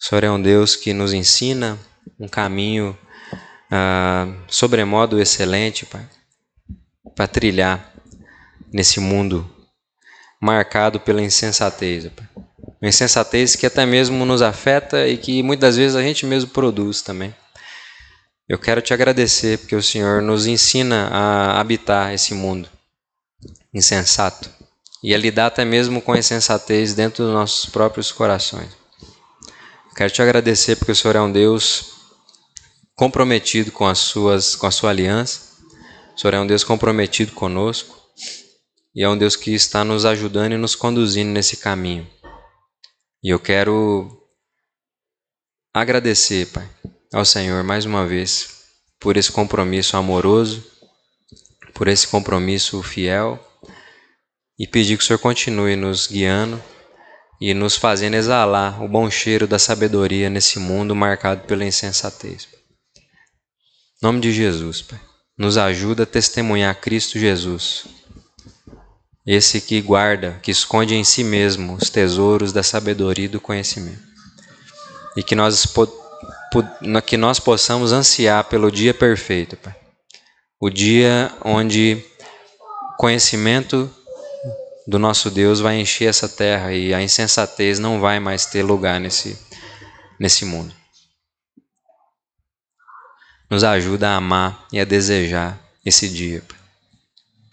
O Senhor é um Deus que nos ensina um caminho ah, sobremodo excelente, Pai, para trilhar nesse mundo marcado pela insensatez. Pai. Insensatez que até mesmo nos afeta e que muitas vezes a gente mesmo produz também. Eu quero te agradecer porque o Senhor nos ensina a habitar esse mundo insensato e a lidar até mesmo com a insensatez dentro dos nossos próprios corações. Quero te agradecer porque o Senhor é um Deus comprometido com as suas com a sua aliança. O Senhor é um Deus comprometido conosco e é um Deus que está nos ajudando e nos conduzindo nesse caminho. E eu quero agradecer, Pai, ao Senhor mais uma vez por esse compromisso amoroso, por esse compromisso fiel e pedir que o Senhor continue nos guiando e nos fazendo exalar o bom cheiro da sabedoria nesse mundo marcado pela insensatez. Em nome de Jesus, Pai, nos ajuda a testemunhar Cristo Jesus, esse que guarda, que esconde em si mesmo os tesouros da sabedoria e do conhecimento. E que nós que nós possamos ansiar pelo dia perfeito, Pai. O dia onde conhecimento do nosso Deus vai encher essa terra e a insensatez não vai mais ter lugar nesse, nesse mundo. Nos ajuda a amar e a desejar esse dia. Em